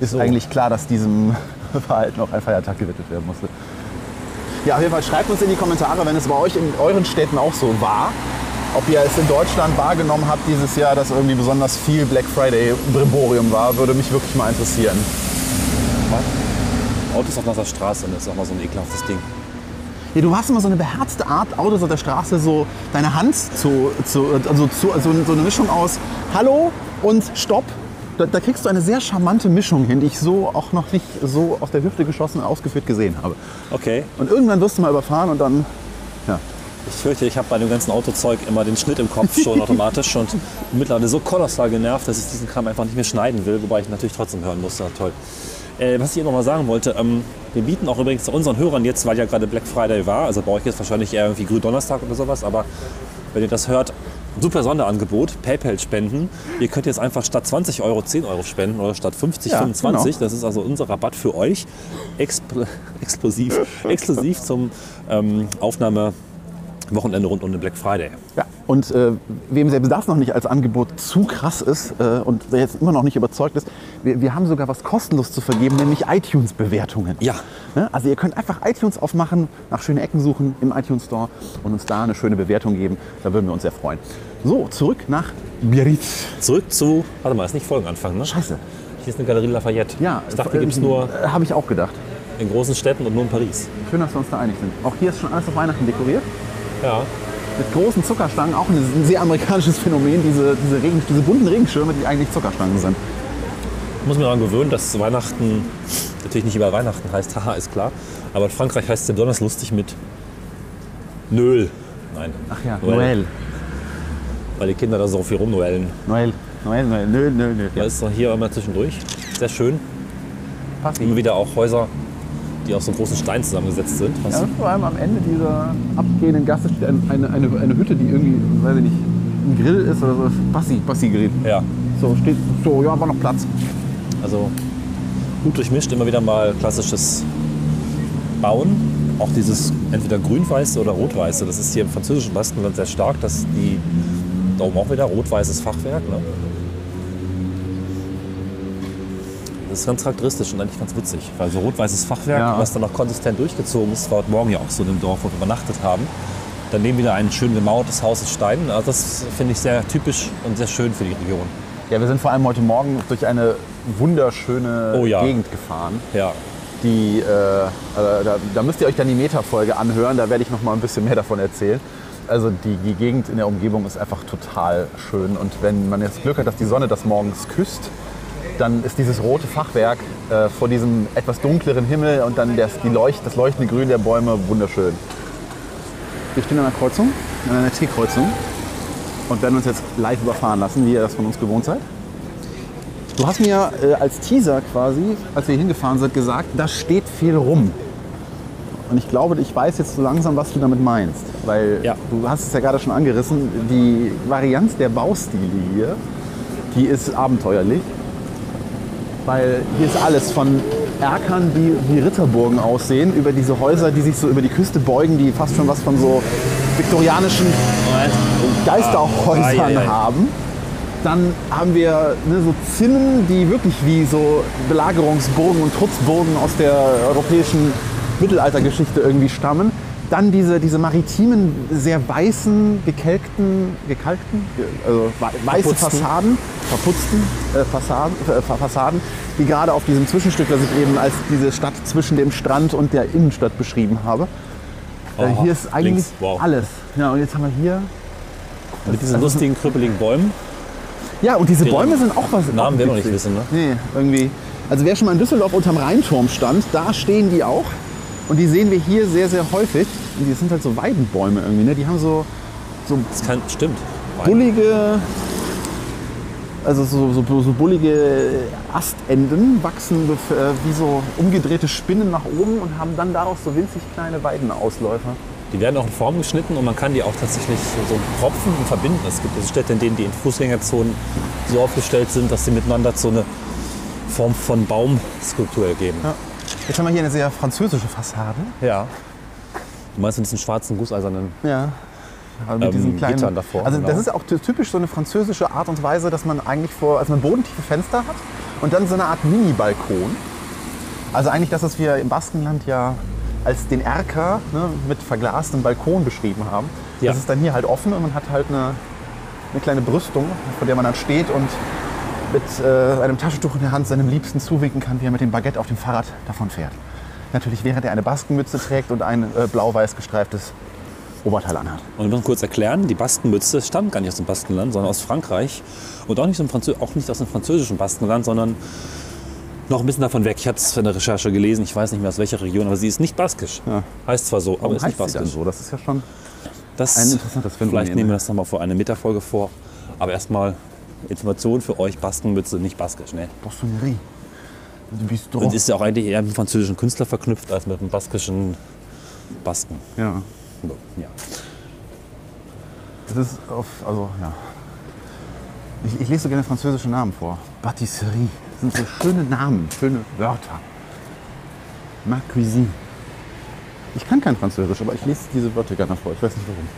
[SPEAKER 2] ist
[SPEAKER 3] So.
[SPEAKER 2] eigentlich klar, dass diesem Verhalten auch ein Feiertag gewidmet werden musste. Ja, auf jeden Fall schreibt uns in die Kommentare, wenn es bei euch in euren Städten auch so war. Ob ihr es in Deutschland wahrgenommen habt dieses Jahr, dass irgendwie besonders viel Black Friday Brimborium war, würde mich wirklich mal interessieren.
[SPEAKER 3] Autos auf nasser Straße, das ist auch mal so ein ekelhaftes Ding.
[SPEAKER 2] Ja, du hast immer so eine beherzte Art, Autos auf der Straße so deine Hand zu, zu also zu, also so eine Mischung aus Hallo und Stopp. Da, da kriegst du eine sehr charmante Mischung hin, die ich so auch noch nicht so aus der Hüfte geschossen und ausgeführt gesehen habe.
[SPEAKER 3] Okay.
[SPEAKER 2] Und irgendwann wirst du mal überfahren und dann, ja.
[SPEAKER 3] Ich fürchte, ich habe bei dem ganzen Autozeug immer den Schnitt im Kopf schon automatisch und mittlerweile so kolossal genervt, dass ich diesen Kram einfach nicht mehr schneiden will, wobei ich natürlich trotzdem hören muss. Ja, toll. Äh, was ich hier noch mal sagen wollte, ähm, wir bieten auch übrigens unseren Hörern jetzt, weil ja gerade Black Friday war, also bei euch jetzt wahrscheinlich eher irgendwie Gründonnerstag oder sowas, aber wenn ihr das hört, super Sonderangebot, PayPal spenden. Ihr könnt jetzt einfach statt 20 Euro 10 Euro spenden oder statt 50
[SPEAKER 2] Ja,
[SPEAKER 3] 25.
[SPEAKER 2] genau.
[SPEAKER 3] Das ist also unser Rabatt für euch, Expl explosiv, exklusiv zum ähm, Aufnahmewochenende rund um den Black Friday.
[SPEAKER 2] Ja, und äh, wem selbst das noch nicht als Angebot zu krass ist äh, und wer jetzt immer noch nicht überzeugt ist, wir, wir haben sogar was kostenlos zu vergeben, nämlich iTunes-Bewertungen.
[SPEAKER 3] Ja.
[SPEAKER 2] Ne? Also ihr könnt einfach iTunes aufmachen, nach schönen Ecken suchen im iTunes Store und uns da eine schöne Bewertung geben. Da würden wir uns sehr freuen. So, zurück nach Biarritz.
[SPEAKER 3] Zurück zu, warte mal, ist nicht Folgenanfang, ne?
[SPEAKER 2] Scheiße.
[SPEAKER 3] Hier ist eine Galerie Lafayette.
[SPEAKER 2] Ja,
[SPEAKER 3] ich dachte, die gibt es nur
[SPEAKER 2] Äh, Habe ich auch gedacht.
[SPEAKER 3] in großen Städten und nur in Paris.
[SPEAKER 2] Schön, dass wir uns da einig sind. Auch hier ist schon alles auf Weihnachten dekoriert.
[SPEAKER 3] Ja.
[SPEAKER 2] Mit großen Zuckerstangen, auch ein sehr amerikanisches Phänomen, diese, diese, Regen, diese bunten Regenschirme, die eigentlich Zuckerstangen sind.
[SPEAKER 3] Ich muss mir daran gewöhnen, dass Weihnachten natürlich nicht über Weihnachten heißt, haha, ist klar. Aber in Frankreich heißt es ja besonders lustig mit Nöl. Nein.
[SPEAKER 2] Ach ja,
[SPEAKER 3] Noël.
[SPEAKER 2] Noël.
[SPEAKER 3] Weil die Kinder da so viel rumnoellen.
[SPEAKER 2] Noël, Noël, Noël, nö, nö, nö.
[SPEAKER 3] Da ist noch hier immer zwischendurch. Sehr schön.
[SPEAKER 2] Passi.
[SPEAKER 3] Immer wieder auch Häuser, die aus so großen Steinen zusammengesetzt sind.
[SPEAKER 2] Ja, vor allem am Ende dieser abgehenden Gasse steht ein- eine, eine, eine Hütte, die irgendwie, weiß ich nicht, ein Grill ist oder so. Passi, Passi-Grill.
[SPEAKER 3] ja,
[SPEAKER 2] So, steht so, ja, war noch Platz.
[SPEAKER 3] also gut durchmischt, immer wieder mal klassisches Bauen. Auch dieses entweder grün-weiße oder rot-weiße. Das ist hier im französischen Baskenland sehr stark, dass die da oben auch wieder rot-weißes Fachwerk. Ne? Das ist ganz charakteristisch und eigentlich ganz witzig, weil so rot-weißes Fachwerk,
[SPEAKER 2] Ja.
[SPEAKER 3] was dann noch konsistent durchgezogen ist, war heute Morgen ja auch so in dem Dorf, wo wir übernachtet haben. Daneben wieder ein schön gemauertes Haus aus Steinen. Also das finde ich sehr typisch und sehr schön für die Region.
[SPEAKER 2] Ja, wir sind vor allem heute Morgen durch eine wunderschöne
[SPEAKER 3] Oh ja.
[SPEAKER 2] Gegend gefahren.
[SPEAKER 3] Ja,
[SPEAKER 2] Die, äh, äh, da, da müsst ihr euch dann die Meta-Folge anhören, da werde ich noch mal ein bisschen mehr davon erzählen. Also die, die Gegend in der Umgebung ist einfach total schön. Und wenn man jetzt Glück hat, dass die Sonne das morgens küsst, dann ist dieses rote Fachwerk äh, vor diesem etwas dunkleren Himmel und dann das, die Leucht, das leuchtende Grün der Bäume wunderschön. Wir stehen an einer Kreuzung, an einer T-Kreuzung und werden uns jetzt live überfahren lassen, wie ihr das von uns gewohnt seid. Du hast mir äh, als Teaser quasi, als wir hier hingefahren sind, gesagt, da steht viel rum. Und ich glaube, ich weiß jetzt so langsam, was du damit meinst. Weil
[SPEAKER 3] Ja.
[SPEAKER 2] du hast es ja gerade schon angerissen, die Varianz der Baustile hier, die ist abenteuerlich. Weil hier ist alles von Erkern, die wie Ritterburgen aussehen, über diese Häuser, die sich so über die Küste beugen, die fast schon was von so viktorianischen Geisterhäusern
[SPEAKER 3] Ah,
[SPEAKER 2] haben. Dann haben wir ne, so Zinnen, die wirklich wie so Belagerungsburgen und Trutzburgen aus der europäischen Mittelaltergeschichte irgendwie stammen. Dann diese, diese maritimen, sehr weißen, gekelkten, gekalkten, ge- also wei- weiße
[SPEAKER 3] Verputzten.
[SPEAKER 2] Fassaden, verputzten äh, Fassaden, äh, Fa- Fassaden, die gerade auf diesem Zwischenstück, das ich eben als diese Stadt zwischen dem Strand und der Innenstadt beschrieben habe. Äh, hier ist eigentlich
[SPEAKER 3] links, wow.
[SPEAKER 2] alles. Ja, und jetzt haben wir hier
[SPEAKER 3] mit diesen lustigen, krüppeligen Bäumen.
[SPEAKER 2] Ja, und diese Bäume sind auch was.
[SPEAKER 3] Namen
[SPEAKER 2] auch
[SPEAKER 3] wir noch nicht wissen, ne?
[SPEAKER 2] Nee, irgendwie. Also wer schon mal in Düsseldorf unterm Rheinturm stand, da stehen die auch. Und die sehen wir hier sehr, sehr häufig. Und die sind halt so Weidenbäume irgendwie, ne? Die haben so, so
[SPEAKER 3] Das kann, stimmt.
[SPEAKER 2] bullige, also so, so, so bullige Astenden, wachsen äh, wie so umgedrehte Spinnen nach oben und haben dann daraus so winzig kleine Weidenausläufer.
[SPEAKER 3] Die werden auch in Form geschnitten und man kann die auch tatsächlich so propfen und verbinden. Es gibt also Städte, in denen die in Fußgängerzonen so aufgestellt sind, dass sie miteinander so eine Form von Baumskulptur ergeben.
[SPEAKER 2] Ja. Jetzt haben wir hier eine sehr französische Fassade.
[SPEAKER 3] Ja. Du meinst mit diesen schwarzen, gusseisernen
[SPEAKER 2] Ja. Also mit
[SPEAKER 3] Ähm,
[SPEAKER 2] diesen kleinen
[SPEAKER 3] Gittern davor,
[SPEAKER 2] Also
[SPEAKER 3] genau.
[SPEAKER 2] das ist auch ty- typisch so eine französische Art und Weise, dass man eigentlich vor, also man bodentiefe Fenster hat und dann so eine Art Mini-Balkon. Also eigentlich das, was wir im Baskenland ja als den Erker ne, mit verglastem Balkon beschrieben haben.
[SPEAKER 3] Ja.
[SPEAKER 2] Das ist dann hier halt offen und man hat halt eine, eine kleine Brüstung, vor der man dann steht und mit äh, einem Taschentuch in der Hand seinem Liebsten zuwinken kann, wie er mit dem Baguette auf dem Fahrrad davon fährt. Natürlich während er eine Baskenmütze trägt und ein äh, blau-weiß gestreiftes Oberteil anhat.
[SPEAKER 3] Und wir müssen kurz erklären, die Baskenmütze stammt gar nicht aus dem Baskenland, sondern aus Frankreich. Und auch nicht, aus dem Franzö auch nicht aus dem französischen Baskenland, sondern noch ein bisschen davon weg. Ich habe es in der Recherche gelesen, ich weiß nicht mehr aus welcher Region, aber sie ist nicht baskisch.
[SPEAKER 2] Ja.
[SPEAKER 3] Heißt zwar so, aber
[SPEAKER 2] Warum
[SPEAKER 3] ist nicht
[SPEAKER 2] heißt sie dann
[SPEAKER 3] baskisch.
[SPEAKER 2] so? Das ist ja schon
[SPEAKER 3] Das
[SPEAKER 2] ein interessantes Phänomen.
[SPEAKER 3] Vielleicht nehmen wir das nochmal vor eine Meterfolge vor. Aber erstmal Information für euch, Baskenmütze, nicht baskisch. Ne?
[SPEAKER 2] Bostonnerie. Bistro.
[SPEAKER 3] Und ist ja auch eigentlich eher mit dem französischen Künstler verknüpft als mit dem baskischen Basken.
[SPEAKER 2] ja.
[SPEAKER 3] So, ja.
[SPEAKER 2] Das ist auf, also ja. Ich, ich lese so gerne französische Namen vor. Patisserie. Das sind so schöne Namen, schöne Wörter. Ma cuisine. Ich kann kein Französisch, aber ich lese diese Wörter gerne vor. Ich weiß nicht warum.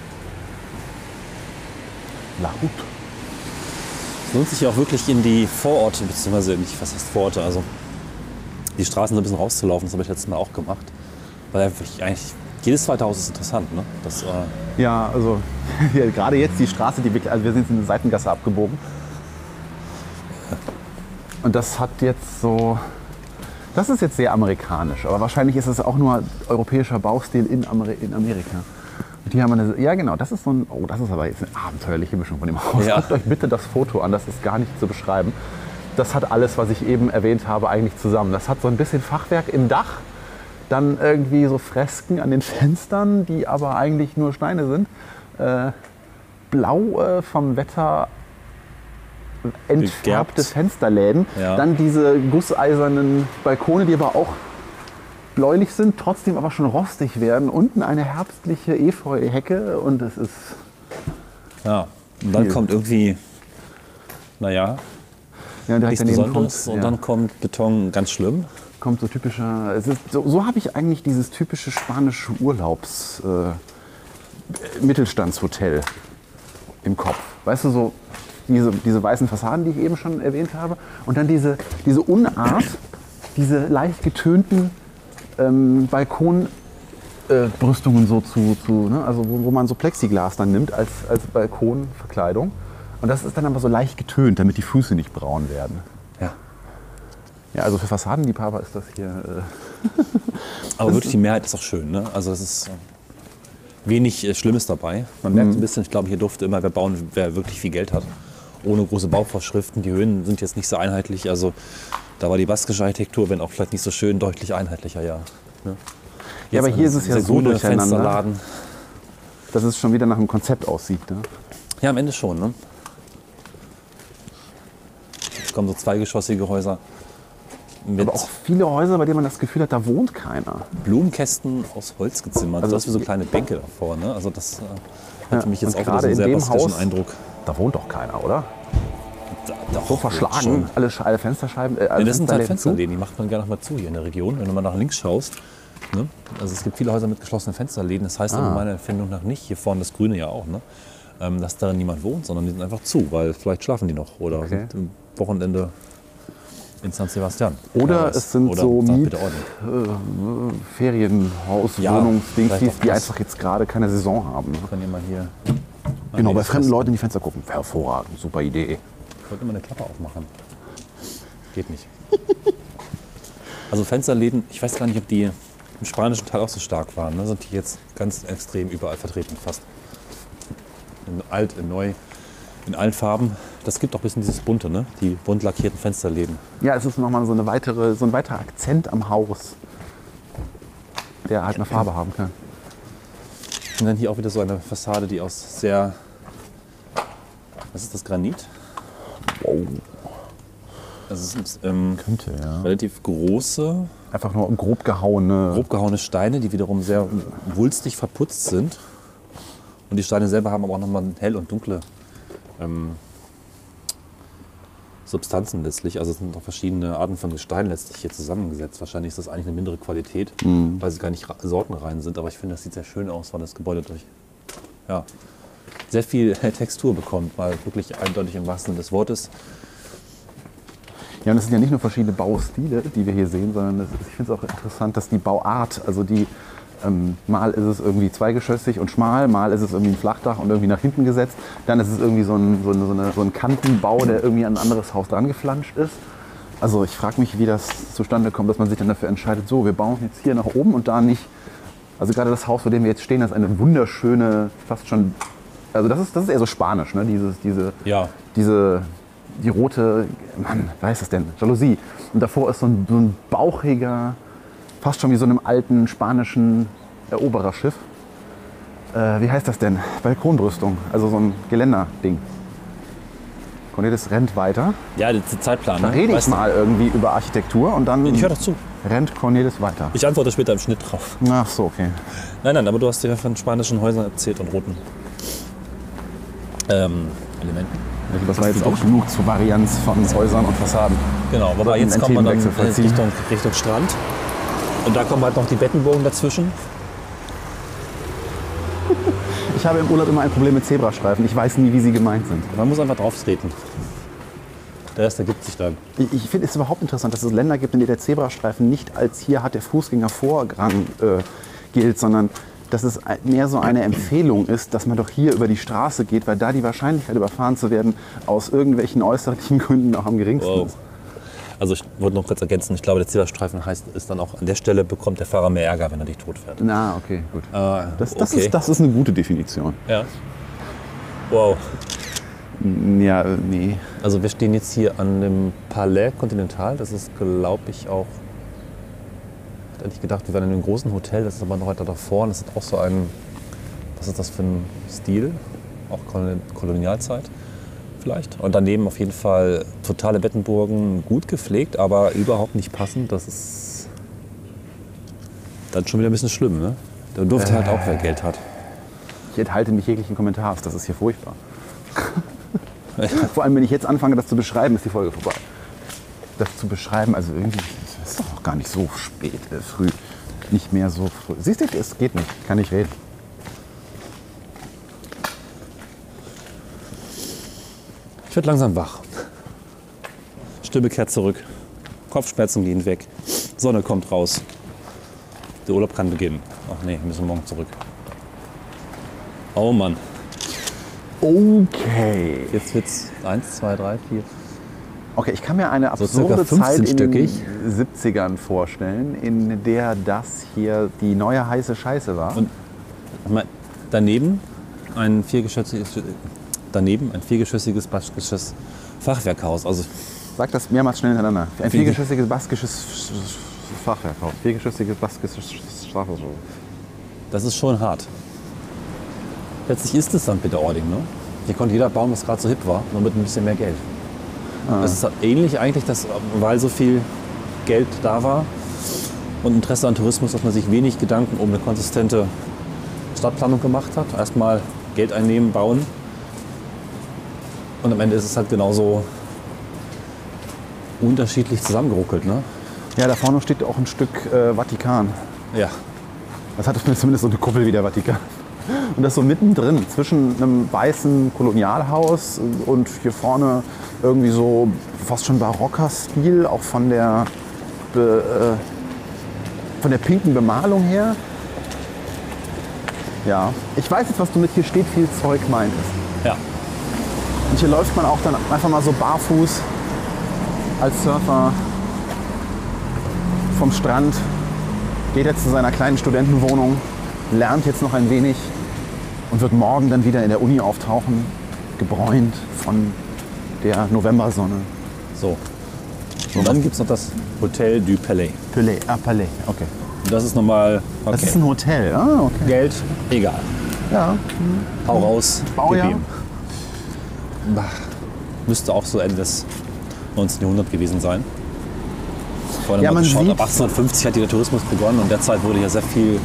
[SPEAKER 2] La route.
[SPEAKER 3] Es lohnt sich ja auch wirklich in die Vororte, beziehungsweise nicht, was heißt Vororte, also die Straßen so ein bisschen rauszulaufen. Das habe ich letztes Mal auch gemacht. Weil einfach eigentlich jedes zweite Haus ist interessant. Ne? Das, äh,
[SPEAKER 2] Ja, also hier, gerade jetzt die Straße, die wir, also wir sind in eine Seitengasse abgebogen. Und das hat jetzt so, das ist jetzt sehr amerikanisch, aber wahrscheinlich ist es auch nur europäischer Baustil in, Ameri in Amerika. Und hier haben wir eine, ja genau, das ist so ein, oh, das ist aber jetzt eine abenteuerliche Mischung von dem Haus.
[SPEAKER 3] Ja.
[SPEAKER 2] Guckt euch bitte das Foto an, das ist gar nicht zu beschreiben. Das hat alles, was ich eben erwähnt habe, eigentlich zusammen. Das hat so ein bisschen Fachwerk im Dach, dann irgendwie so Fresken an den Fenstern, die aber eigentlich nur Steine sind. Äh, blau äh, vom Wetter entfärbte
[SPEAKER 3] Gegerbt.
[SPEAKER 2] Fensterläden.
[SPEAKER 3] Ja.
[SPEAKER 2] Dann diese gusseisernen Balkone, die aber auch bläulich sind, trotzdem aber schon rostig werden. Unten eine herbstliche Efeuhecke und es ist
[SPEAKER 3] ja. Und dann
[SPEAKER 2] Viel.
[SPEAKER 3] kommt irgendwie, naja,
[SPEAKER 2] ja,
[SPEAKER 3] nichts Besonderes.
[SPEAKER 2] kommt,
[SPEAKER 3] Und
[SPEAKER 2] ja,
[SPEAKER 3] dann kommt Beton ganz schlimm.
[SPEAKER 2] Kommt so typischer. Ist, so so habe ich eigentlich dieses typische spanische Urlaubs äh, Mittelstandshotel im Kopf. Weißt du, so diese, diese weißen Fassaden, die ich eben schon erwähnt habe. Und dann diese, diese Unart, diese leicht getönten ähm, Balkonbrüstungen äh, so zu, zu ne? also wo, wo man so Plexiglas dann nimmt als, als Balkonverkleidung. Und das ist dann aber so leicht getönt, damit die Füße nicht braun werden.
[SPEAKER 3] Ja.
[SPEAKER 2] Also für Fassadenliebhaber ist das hier. Äh,
[SPEAKER 3] Aber wirklich die Mehrheit ist auch schön. Ne? Also es ist äh, wenig äh, Schlimmes dabei. Man
[SPEAKER 2] Mhm.
[SPEAKER 3] merkt ein bisschen, ich glaube, hier durfte immer wer bauen, wer wirklich viel Geld hat. Ohne große Bauvorschriften. Die Höhen sind jetzt nicht so einheitlich. Also da war die baskische Architektur, wenn auch vielleicht nicht so schön, deutlich einheitlicher, ja. Ne?
[SPEAKER 2] Ja, aber
[SPEAKER 3] Jetzt
[SPEAKER 2] hier ist es ja so durcheinander. Dass es schon wieder nach einem Konzept aussieht. Ne?
[SPEAKER 3] Ja, am Ende schon. Ne? Es kommen so zweigeschossige Häuser mit
[SPEAKER 2] Aber auch viele Häuser, bei denen man das Gefühl hat, da wohnt keiner.
[SPEAKER 3] Blumenkästen aus Holz gezimmert.
[SPEAKER 2] Also
[SPEAKER 3] das wie so kleine Bänke davor. Ne? Also das äh, hat für mich jetzt auch wieder so
[SPEAKER 2] gerade
[SPEAKER 3] einen
[SPEAKER 2] in
[SPEAKER 3] sehr
[SPEAKER 2] Haus-
[SPEAKER 3] Eindruck.
[SPEAKER 2] Da wohnt doch keiner, oder?
[SPEAKER 3] Da, doch,
[SPEAKER 2] So verschlagen, alle, alle Fensterscheiben. Äh,
[SPEAKER 3] Ja,
[SPEAKER 2] alle
[SPEAKER 3] das sind halt
[SPEAKER 2] Fensterläden
[SPEAKER 3] die macht man gerne noch mal zu hier in der Region, wenn du mal nach links schaust. Ne? Also es gibt viele Häuser mit geschlossenen Fensterläden. Das heißt aber
[SPEAKER 2] Ah.
[SPEAKER 3] meiner Empfindung nach nicht, hier vorne das Grüne ja auch, ne? ähm, dass darin niemand wohnt, sondern die sind einfach zu, weil vielleicht schlafen die noch oder
[SPEAKER 2] Okay.
[SPEAKER 3] sind am Wochenende in San Sebastian.
[SPEAKER 2] Oder es sind
[SPEAKER 3] oder
[SPEAKER 2] so Miet-
[SPEAKER 3] Ordnung.
[SPEAKER 2] Ferienhaus,
[SPEAKER 3] Ja, auch
[SPEAKER 2] die
[SPEAKER 3] das.
[SPEAKER 2] einfach jetzt gerade keine Saison haben. Ne?
[SPEAKER 3] Können ihr mal hier.
[SPEAKER 2] Genau, bei fremden Leuten in die Fenster gucken. Hervorragend, super Idee.
[SPEAKER 3] Ich wollte immer eine Klappe aufmachen. Geht nicht. Also Fensterläden, ich weiß gar nicht, ob die im spanischen Teil auch so stark waren. Ne? Sind die jetzt ganz extrem überall vertreten fast. In alt, in neu, in allen Farben. Das gibt auch ein bisschen dieses bunte, ne? die bunt lackierten Fensterläden.
[SPEAKER 2] Ja, es ist nochmal so, eine weitere, so ein weiterer Akzent am Haus, der halt eine Farbe haben kann.
[SPEAKER 3] Und dann hier auch wieder so eine Fassade, die aus sehr, was ist das, Granit?
[SPEAKER 2] Wow.
[SPEAKER 3] Also es sind ähm,
[SPEAKER 2] Könnte, ja.
[SPEAKER 3] relativ große,
[SPEAKER 2] Einfach nur grob gehauene.
[SPEAKER 3] grob gehauene Steine, die wiederum sehr wulstig verputzt sind. Und die Steine selber haben aber auch nochmal hell und dunkle ähm, Substanzen letztlich. Also es sind noch verschiedene Arten von Gestein letztlich hier zusammengesetzt. Wahrscheinlich ist das eigentlich eine mindere Qualität, weil sie gar nicht sortenrein sind. Aber ich finde, das sieht sehr schön aus, weil das Gebäude durch ja, sehr viel Textur bekommt, mal wirklich eindeutig im wahrsten Sinne des Wortes.
[SPEAKER 2] Ja, und es sind ja nicht nur verschiedene Baustile, die wir hier sehen, sondern es ich finde es auch interessant, dass die Bauart, also die Ähm, mal ist es irgendwie zweigeschossig und schmal, mal ist es irgendwie ein Flachdach und irgendwie nach hinten gesetzt. Dann ist es irgendwie so ein, so eine, so eine, so ein Kantenbau, der irgendwie an ein anderes Haus dran geflanscht ist. Also ich frage mich, wie das zustande kommt, dass man sich dann dafür entscheidet, so, wir bauen jetzt hier nach oben und da nicht. Also gerade das Haus, vor dem wir jetzt stehen, das ist eine wunderschöne, fast schon, also das ist, das ist eher so spanisch, ne? Dieses, diese,
[SPEAKER 3] Ja.
[SPEAKER 2] diese, die rote, Mann, wer heißt das denn? Jalousie. Und davor ist so ein, so ein bauchiger, fast schon wie so einem alten spanischen Erobererschiff. Äh, wie heißt das denn? Balkonbrüstung, also so ein Geländerding. Cornelis rennt weiter.
[SPEAKER 3] Ja, das ist der Zeitplan.
[SPEAKER 2] Da
[SPEAKER 3] ne?
[SPEAKER 2] rede ich
[SPEAKER 3] Weißt du?
[SPEAKER 2] mal irgendwie über Architektur und dann
[SPEAKER 3] Ich höre doch zu.
[SPEAKER 2] rennt Cornelis weiter.
[SPEAKER 3] Ich antworte später im Schnitt drauf.
[SPEAKER 2] Ach so, okay.
[SPEAKER 3] Nein, nein, aber du hast dir von spanischen Häusern erzählt und roten ähm, Elementen.
[SPEAKER 2] Also Das war jetzt auch genug zur Varianz von Häusern und Fassaden.
[SPEAKER 3] Genau, wobei jetzt kommen wir dann. Richtung, Richtung Strand. Und da kommen halt noch die Bettenbogen dazwischen.
[SPEAKER 2] Ich habe im Urlaub immer ein Problem mit Zebrastreifen. Ich weiß nie, wie sie gemeint sind.
[SPEAKER 3] Man muss einfach drauf treten. Der Rest ergibt sich dann.
[SPEAKER 2] Ich, ich finde es überhaupt interessant, dass es Länder gibt, in denen der Zebrastreifen nicht als hier hat der Fußgänger Vorrang äh, gilt, sondern dass es mehr so eine Empfehlung ist, dass man doch hier über die Straße geht, weil da die Wahrscheinlichkeit überfahren zu werden aus irgendwelchen äußerlichen Gründen auch am geringsten
[SPEAKER 3] Wow.
[SPEAKER 2] ist.
[SPEAKER 3] Also ich wollte noch kurz ergänzen, ich glaube, der Zebrastreifen heißt, ist dann auch an der Stelle bekommt der Fahrer mehr Ärger, wenn er dich tot fährt.
[SPEAKER 2] Na, okay, gut.
[SPEAKER 3] Äh,
[SPEAKER 2] Das, das,
[SPEAKER 3] okay.
[SPEAKER 2] ist, das ist eine gute Definition.
[SPEAKER 3] Ja. Wow.
[SPEAKER 2] Ja, nee.
[SPEAKER 3] Also wir stehen jetzt hier an dem Palais Continental. Das ist, glaube ich, auch. Ich hätte eigentlich gedacht, wir waren in einem großen Hotel. Das ist aber noch weiter davor. Und das ist auch so ein. Was ist das für ein Stil? Auch Kolon- Kolonialzeit vielleicht. Und daneben auf jeden Fall totale Bettenburgen, gut gepflegt, aber überhaupt nicht passend. Das ist dann schon wieder ein bisschen schlimm, ne? Da durfte halt auch, wer Geld hat.
[SPEAKER 2] Ich enthalte mich jeglichen Kommentars. Das ist hier furchtbar. Vor allem, wenn ich jetzt anfange, das zu beschreiben, ist die Folge vorbei. Das zu beschreiben, also irgendwie, ist doch auch gar nicht so spät, äh, früh. Nicht mehr so früh. Siehst du, es geht nicht. Ich kann nicht reden.
[SPEAKER 3] Ich werde langsam wach. Stimme kehrt zurück. Kopfschmerzen gehen weg. Sonne kommt raus. Der Urlaub kann beginnen. Ach nee, wir müssen morgen zurück. Oh Mann.
[SPEAKER 2] Okay.
[SPEAKER 3] Jetzt wird's 1, 2, 3, 4.
[SPEAKER 2] Okay, ich kann mir eine
[SPEAKER 3] So
[SPEAKER 2] absurde Zeit in den
[SPEAKER 3] 15-stöckig.
[SPEAKER 2] 70ern vorstellen, in der das hier die neue heiße Scheiße war.
[SPEAKER 3] Und Daneben ein viergeschossiges, daneben ein viergeschossiges baskisches Fachwerkhaus. Also
[SPEAKER 2] Sag das mehrmals schnell hintereinander. Ein viergeschossiges baskisches Fachwerkhaus. Viergeschossiges baskisches Fachwerkhaus.
[SPEAKER 3] das ist schon hart. Letztlich ist es dann Peter-Ording. Ne? Hier konnte jeder bauen, was gerade so hip war, nur mit ein bisschen mehr Geld. Das ist ähnlich eigentlich, dass, weil so viel Geld da war und Interesse an Tourismus, dass man sich wenig Gedanken um eine konsistente Stadtplanung gemacht hat. Erstmal Geld einnehmen, bauen. Und am Ende ist es halt genauso unterschiedlich zusammengeruckelt. Ne?
[SPEAKER 2] Ja, da vorne steht auch ein Stück äh, Vatikan.
[SPEAKER 3] Ja.
[SPEAKER 2] Das hat zumindest so eine Kuppel wie der Vatikan. Und das so mittendrin, zwischen einem weißen Kolonialhaus und hier vorne irgendwie so fast schon barocker Stil, auch von der, be, äh, von der pinken Bemalung her. Ja, ich weiß jetzt, was du mit hier steht viel Zeug meintest.
[SPEAKER 3] Ja.
[SPEAKER 2] Und hier läuft man auch dann einfach mal so barfuß als Surfer vom Strand, geht jetzt zu seiner kleinen Studentenwohnung, lernt jetzt noch ein wenig und wird morgen dann wieder in der Uni auftauchen, gebräunt von der Novembersonne.
[SPEAKER 3] So. Und dann gibt es noch das Hotel du Palais.
[SPEAKER 2] Palais, ah, Palais, okay.
[SPEAKER 3] Und das ist nochmal okay.
[SPEAKER 2] Das ist ein Hotel, ah, okay.
[SPEAKER 3] Geld, egal.
[SPEAKER 2] Ja,
[SPEAKER 3] Hau raus,
[SPEAKER 2] Baujahr?
[SPEAKER 3] Bah, Müsste auch so Ende des 19. Jahrhunderts gewesen sein. Vorhin
[SPEAKER 2] Ja,
[SPEAKER 3] mal
[SPEAKER 2] man
[SPEAKER 3] geschaut, ab 1850 hat hier der Tourismus begonnen und derzeit wurde ja sehr viel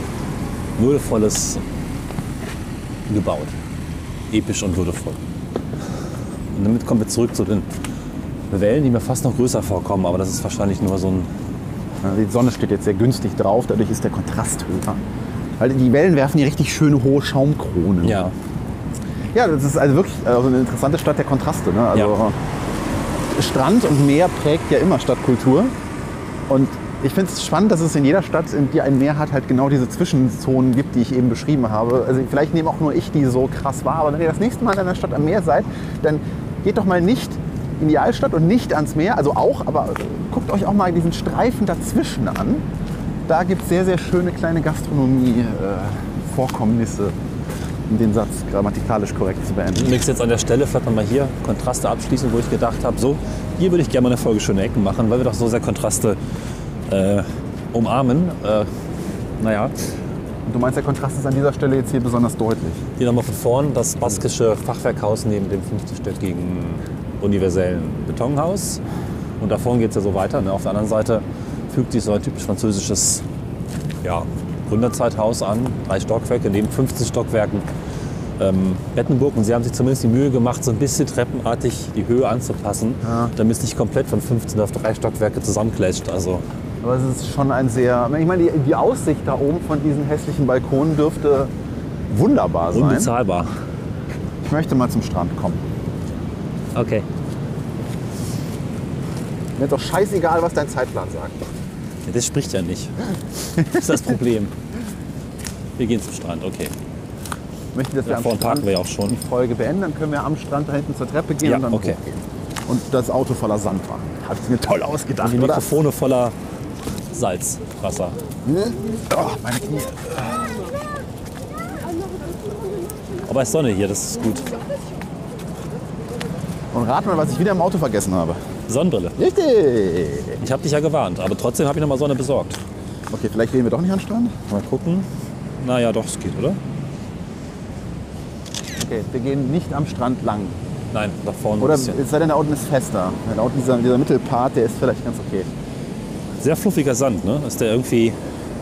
[SPEAKER 3] Würdevolles gebaut. Episch und würdevoll. Und damit kommen wir zurück zu den Wellen, die mir fast noch größer vorkommen, aber das ist wahrscheinlich nur so ein
[SPEAKER 2] Ja, Die Sonne steht jetzt sehr günstig drauf, dadurch ist der Kontrast höher. Weil die Wellen werfen hier richtig schöne hohe Schaumkronen.
[SPEAKER 3] ja,
[SPEAKER 2] Ja, das ist also wirklich also eine interessante Stadt der Kontraste. Ne? Also Strand und Meer prägt ja immer Stadtkultur. Und ich finde es spannend, dass es in jeder Stadt, in die ein Meer hat, halt genau diese Zwischenzonen gibt, die ich eben beschrieben habe. Also vielleicht nehme auch nur ich die so krass wahr, aber wenn ihr das nächste Mal in einer Stadt am Meer seid, dann geht doch mal nicht in die Altstadt und nicht ans Meer, also auch, aber guckt euch auch mal diesen Streifen dazwischen an. Da gibt es sehr, sehr schöne kleine Gastronomie-Vorkommnisse, um den Satz grammatikalisch korrekt zu beenden.
[SPEAKER 3] Nix jetzt an der Stelle, vielleicht nochmal hier Kontraste abschließen, wo ich gedacht habe, so, hier würde ich gerne mal eine Folge schöne Ecken machen, weil wir doch so sehr Kontraste äh, umarmen. Äh, naja,
[SPEAKER 2] Und du meinst, der Kontrast ist an dieser Stelle jetzt hier besonders deutlich.
[SPEAKER 3] hier nochmal von vorn das baskische Fachwerkhaus neben dem 50-stöckigen universellen Betonhaus. Und da vorne geht es ja so weiter. Ne? Auf der anderen Seite fügt sich so ein typisch französisches ja, Gründerzeithaus an. Drei Stockwerke, neben 15 Stockwerken ähm, Bettenburg. Und sie haben sich zumindest die Mühe gemacht, so ein bisschen treppenartig die Höhe anzupassen,
[SPEAKER 2] Ja.
[SPEAKER 3] damit es nicht komplett von 15 auf drei Stockwerke zusammenklatscht. Also
[SPEAKER 2] Aber es ist schon ein sehr. Ich meine, die, die Aussicht da oben von diesen hässlichen Balkonen dürfte wunderbar sein.
[SPEAKER 3] unbezahlbar.
[SPEAKER 2] Ich möchte mal zum Strand kommen.
[SPEAKER 3] Okay.
[SPEAKER 2] Mir ist doch scheißegal, was dein Zeitplan sagt.
[SPEAKER 3] Ja, das spricht ja nicht. Das ist das Problem. Wir gehen zum Strand, okay.
[SPEAKER 2] Ich möchte, dass wir
[SPEAKER 3] Da
[SPEAKER 2] am Strand
[SPEAKER 3] parken wir ja auch schon.
[SPEAKER 2] die Folge beenden. Dann können wir am Strand da hinten zur Treppe gehen
[SPEAKER 3] Ja,
[SPEAKER 2] und dann
[SPEAKER 3] okay.
[SPEAKER 2] hochgehen. Und das Auto voller Sand machen. Habe ich mir toll ausgedacht,
[SPEAKER 3] Die
[SPEAKER 2] oder?
[SPEAKER 3] Mikrofone voller Salzwasser.
[SPEAKER 2] Oh, meine Knie.
[SPEAKER 3] Aber es ist Sonne hier, das ist gut.
[SPEAKER 2] Und rat mal, was ich wieder im Auto vergessen habe.
[SPEAKER 3] Sonnenbrille.
[SPEAKER 2] Richtig.
[SPEAKER 3] Ich habe dich ja gewarnt, aber trotzdem habe ich noch mal Sonne besorgt.
[SPEAKER 2] Okay, vielleicht gehen wir doch nicht an den Strand.
[SPEAKER 3] Mal gucken. Naja, doch, es geht, oder?
[SPEAKER 2] Okay, wir gehen nicht am Strand lang.
[SPEAKER 3] Nein, da vorne
[SPEAKER 2] Oder es sei denn, da unten ist fester. Da unten dieser, dieser Mittelpart, der ist vielleicht ganz okay.
[SPEAKER 3] Sehr fluffiger Sand, ne? Ist der irgendwie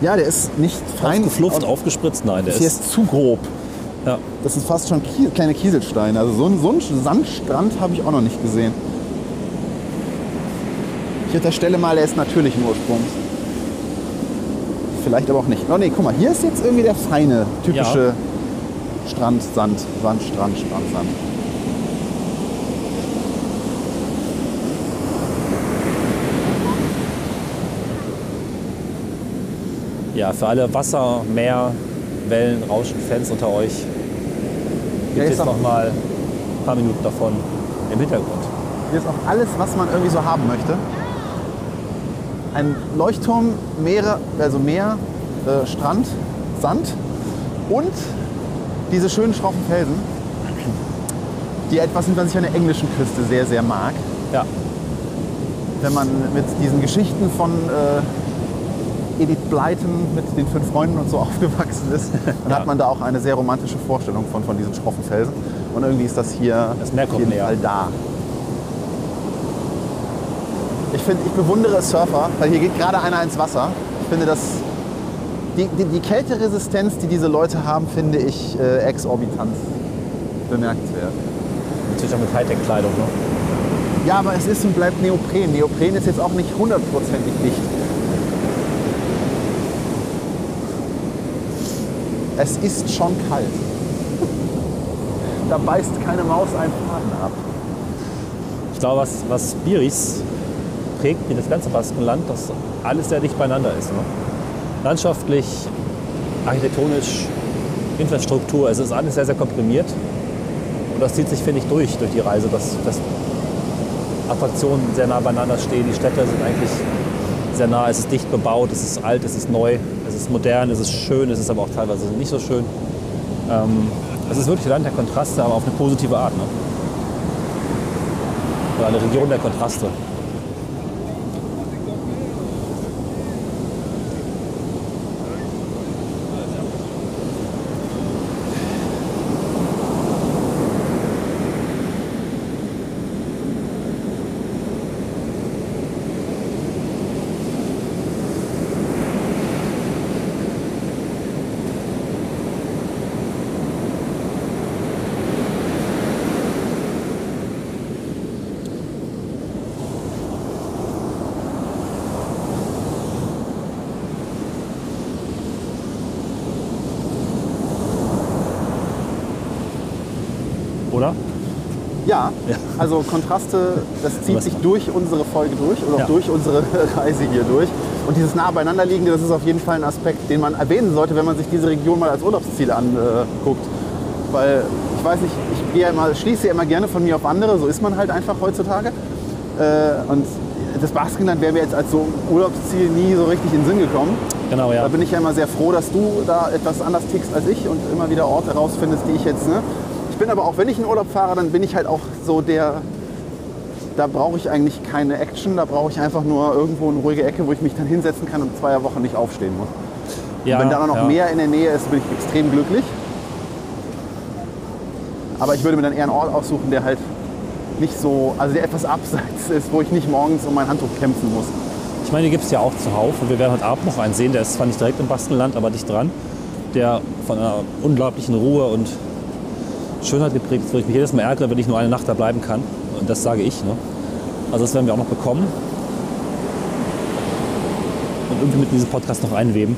[SPEAKER 2] Ja, der ist nicht fein.
[SPEAKER 3] aufgeflufft,
[SPEAKER 2] Auf-
[SPEAKER 3] aufgespritzt? Nein, der
[SPEAKER 2] Der
[SPEAKER 3] ist.
[SPEAKER 2] ist zu grob.
[SPEAKER 3] Ja.
[SPEAKER 2] Das sind fast schon kleine Kieselsteine. Also so so einen Sandstrand habe ich auch noch nicht gesehen. Ich unterstelle mal, der ist natürlichen Ursprungs. Vielleicht aber auch nicht. Oh nee, guck mal, hier ist jetzt irgendwie der feine, typische Strand, Sand, Sand, Strand, Strand, Sand.
[SPEAKER 3] ja, für alle Wasser, Meer, Wellen, Rauschen, Fans unter euch gibt
[SPEAKER 2] ist
[SPEAKER 3] jetzt noch mal ein paar Minuten davon im Hintergrund.
[SPEAKER 2] Hier ist auch alles, was man irgendwie so haben möchte. Ein Leuchtturm, Meere, also Meer, äh, Strand, Sand und diese schönen schroffen Felsen, die etwas sind, was ich an der englischen Küste sehr, sehr mag.
[SPEAKER 3] Ja,
[SPEAKER 2] Wenn man mit diesen Geschichten von äh, Edith Blyton mit den fünf Freunden und so aufgewachsen ist, dann
[SPEAKER 3] Ja.
[SPEAKER 2] hat man da auch eine sehr romantische Vorstellung von, von diesen schroffen Felsen. Und irgendwie ist das hier
[SPEAKER 3] Das
[SPEAKER 2] auf jeden. Fall da. Ich, find, ich bewundere Surfer, weil hier geht gerade einer ins Wasser. Ich finde das. Die, die, die Kälteresistenz, die diese Leute haben, finde ich äh, exorbitant bemerkenswert.
[SPEAKER 3] natürlich auch mit Hightech-Kleidung. Ne?
[SPEAKER 2] Ja, aber es ist und bleibt Neopren. Neopren ist jetzt auch nicht hundertprozentig dicht. Es ist schon kalt. Da beißt keine Maus einen Faden ab.
[SPEAKER 3] Ich glaube, was, was Biris prägt, wie das ganze Baskenland, dass alles sehr dicht beieinander ist. Ne? Landschaftlich, architektonisch, Infrastruktur, es ist alles sehr, sehr komprimiert. Und das zieht sich, finde ich, durch, durch die Reise, dass, dass Attraktionen sehr nah beieinander stehen. Die Städte sind eigentlich sehr nah, es ist dicht bebaut, es ist alt, es ist neu, es ist modern, es ist schön, es ist aber auch teilweise nicht so schön. Ähm, es ist wirklich ein Land der Kontraste, aber auf eine positive Art. Ne? Oder eine Region der Kontraste.
[SPEAKER 2] Also Kontraste, das zieht sich durch unsere Folge durch oder
[SPEAKER 3] Ja.
[SPEAKER 2] auch durch unsere Reise hier durch. Und dieses nah beieinander liegende, das ist auf jeden Fall ein Aspekt, den man erwähnen sollte, wenn man sich diese Region mal als Urlaubsziel anguckt. Weil ich weiß nicht, ich gehe ja immer, schließe ja immer gerne von mir auf andere, so ist man halt einfach heutzutage. Äh, Und das Baskenland wäre mir jetzt als so Urlaubsziel nie so richtig in den Sinn gekommen.
[SPEAKER 3] Genau, ja.
[SPEAKER 2] Da bin ich ja immer sehr froh, dass du da etwas anders tickst als ich und immer wieder Orte rausfindest, die ich jetzt. Ne? Ich bin aber auch, wenn ich in Urlaub fahre, dann bin ich halt auch so der. Da brauche ich eigentlich keine Action, da brauche ich einfach nur irgendwo eine ruhige Ecke, wo ich mich dann hinsetzen kann und zwei Wochen nicht aufstehen muss.
[SPEAKER 3] ja,
[SPEAKER 2] wenn da noch
[SPEAKER 3] ja.
[SPEAKER 2] mehr in der Nähe ist, bin ich extrem glücklich. Aber ich würde mir dann eher einen Ort aussuchen, der halt nicht so, also der etwas abseits ist, wo ich nicht morgens um mein Handtuch kämpfen muss.
[SPEAKER 3] Ich meine, die gibt es ja auch zuhauf. Und wir werden heute Abend noch einen sehen, der ist zwar nicht direkt im Baskenland, aber dicht dran. Der von einer unglaublichen Ruhe und Schönheit geprägt ist, wo ich mich jedes Mal ärgere, wenn ich nur eine Nacht da bleiben kann. Und das sage ich. Ne? Also das werden wir auch noch bekommen. Und irgendwie mit diesem Podcast noch einweben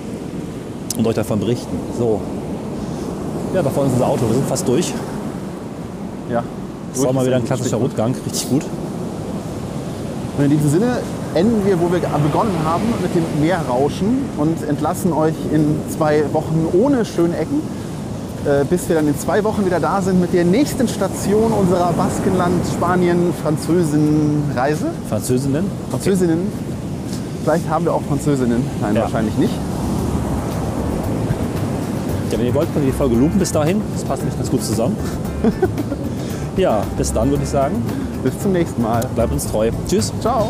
[SPEAKER 3] und euch davon berichten. So. Ja, da vorne ist unser Auto. Wir sind fast durch.
[SPEAKER 2] Ja.
[SPEAKER 3] Das war mal wieder ein klassischer. Rundgang. Richtig gut.
[SPEAKER 2] Und in diesem Sinne enden wir, wo wir begonnen haben, mit dem Meerrauschen und entlassen euch in zwei Wochen ohne Schönecken, äh, bis wir dann in zwei Wochen wieder da sind mit der nächsten Station unserer Baskenland, Spanien, Französinnen-Reise.
[SPEAKER 3] Französinnen.
[SPEAKER 2] Französinnen. Vielleicht haben wir auch Französinnen. Nein,
[SPEAKER 3] Ja.
[SPEAKER 2] wahrscheinlich nicht.
[SPEAKER 3] Ja, wenn ihr wollt, könnt ihr die Folge loopen bis dahin. Das passt nämlich ganz gut zusammen. ja, bis dann würde ich sagen.
[SPEAKER 2] Bis zum nächsten Mal.
[SPEAKER 3] Bleibt uns treu. Tschüss.
[SPEAKER 2] Ciao.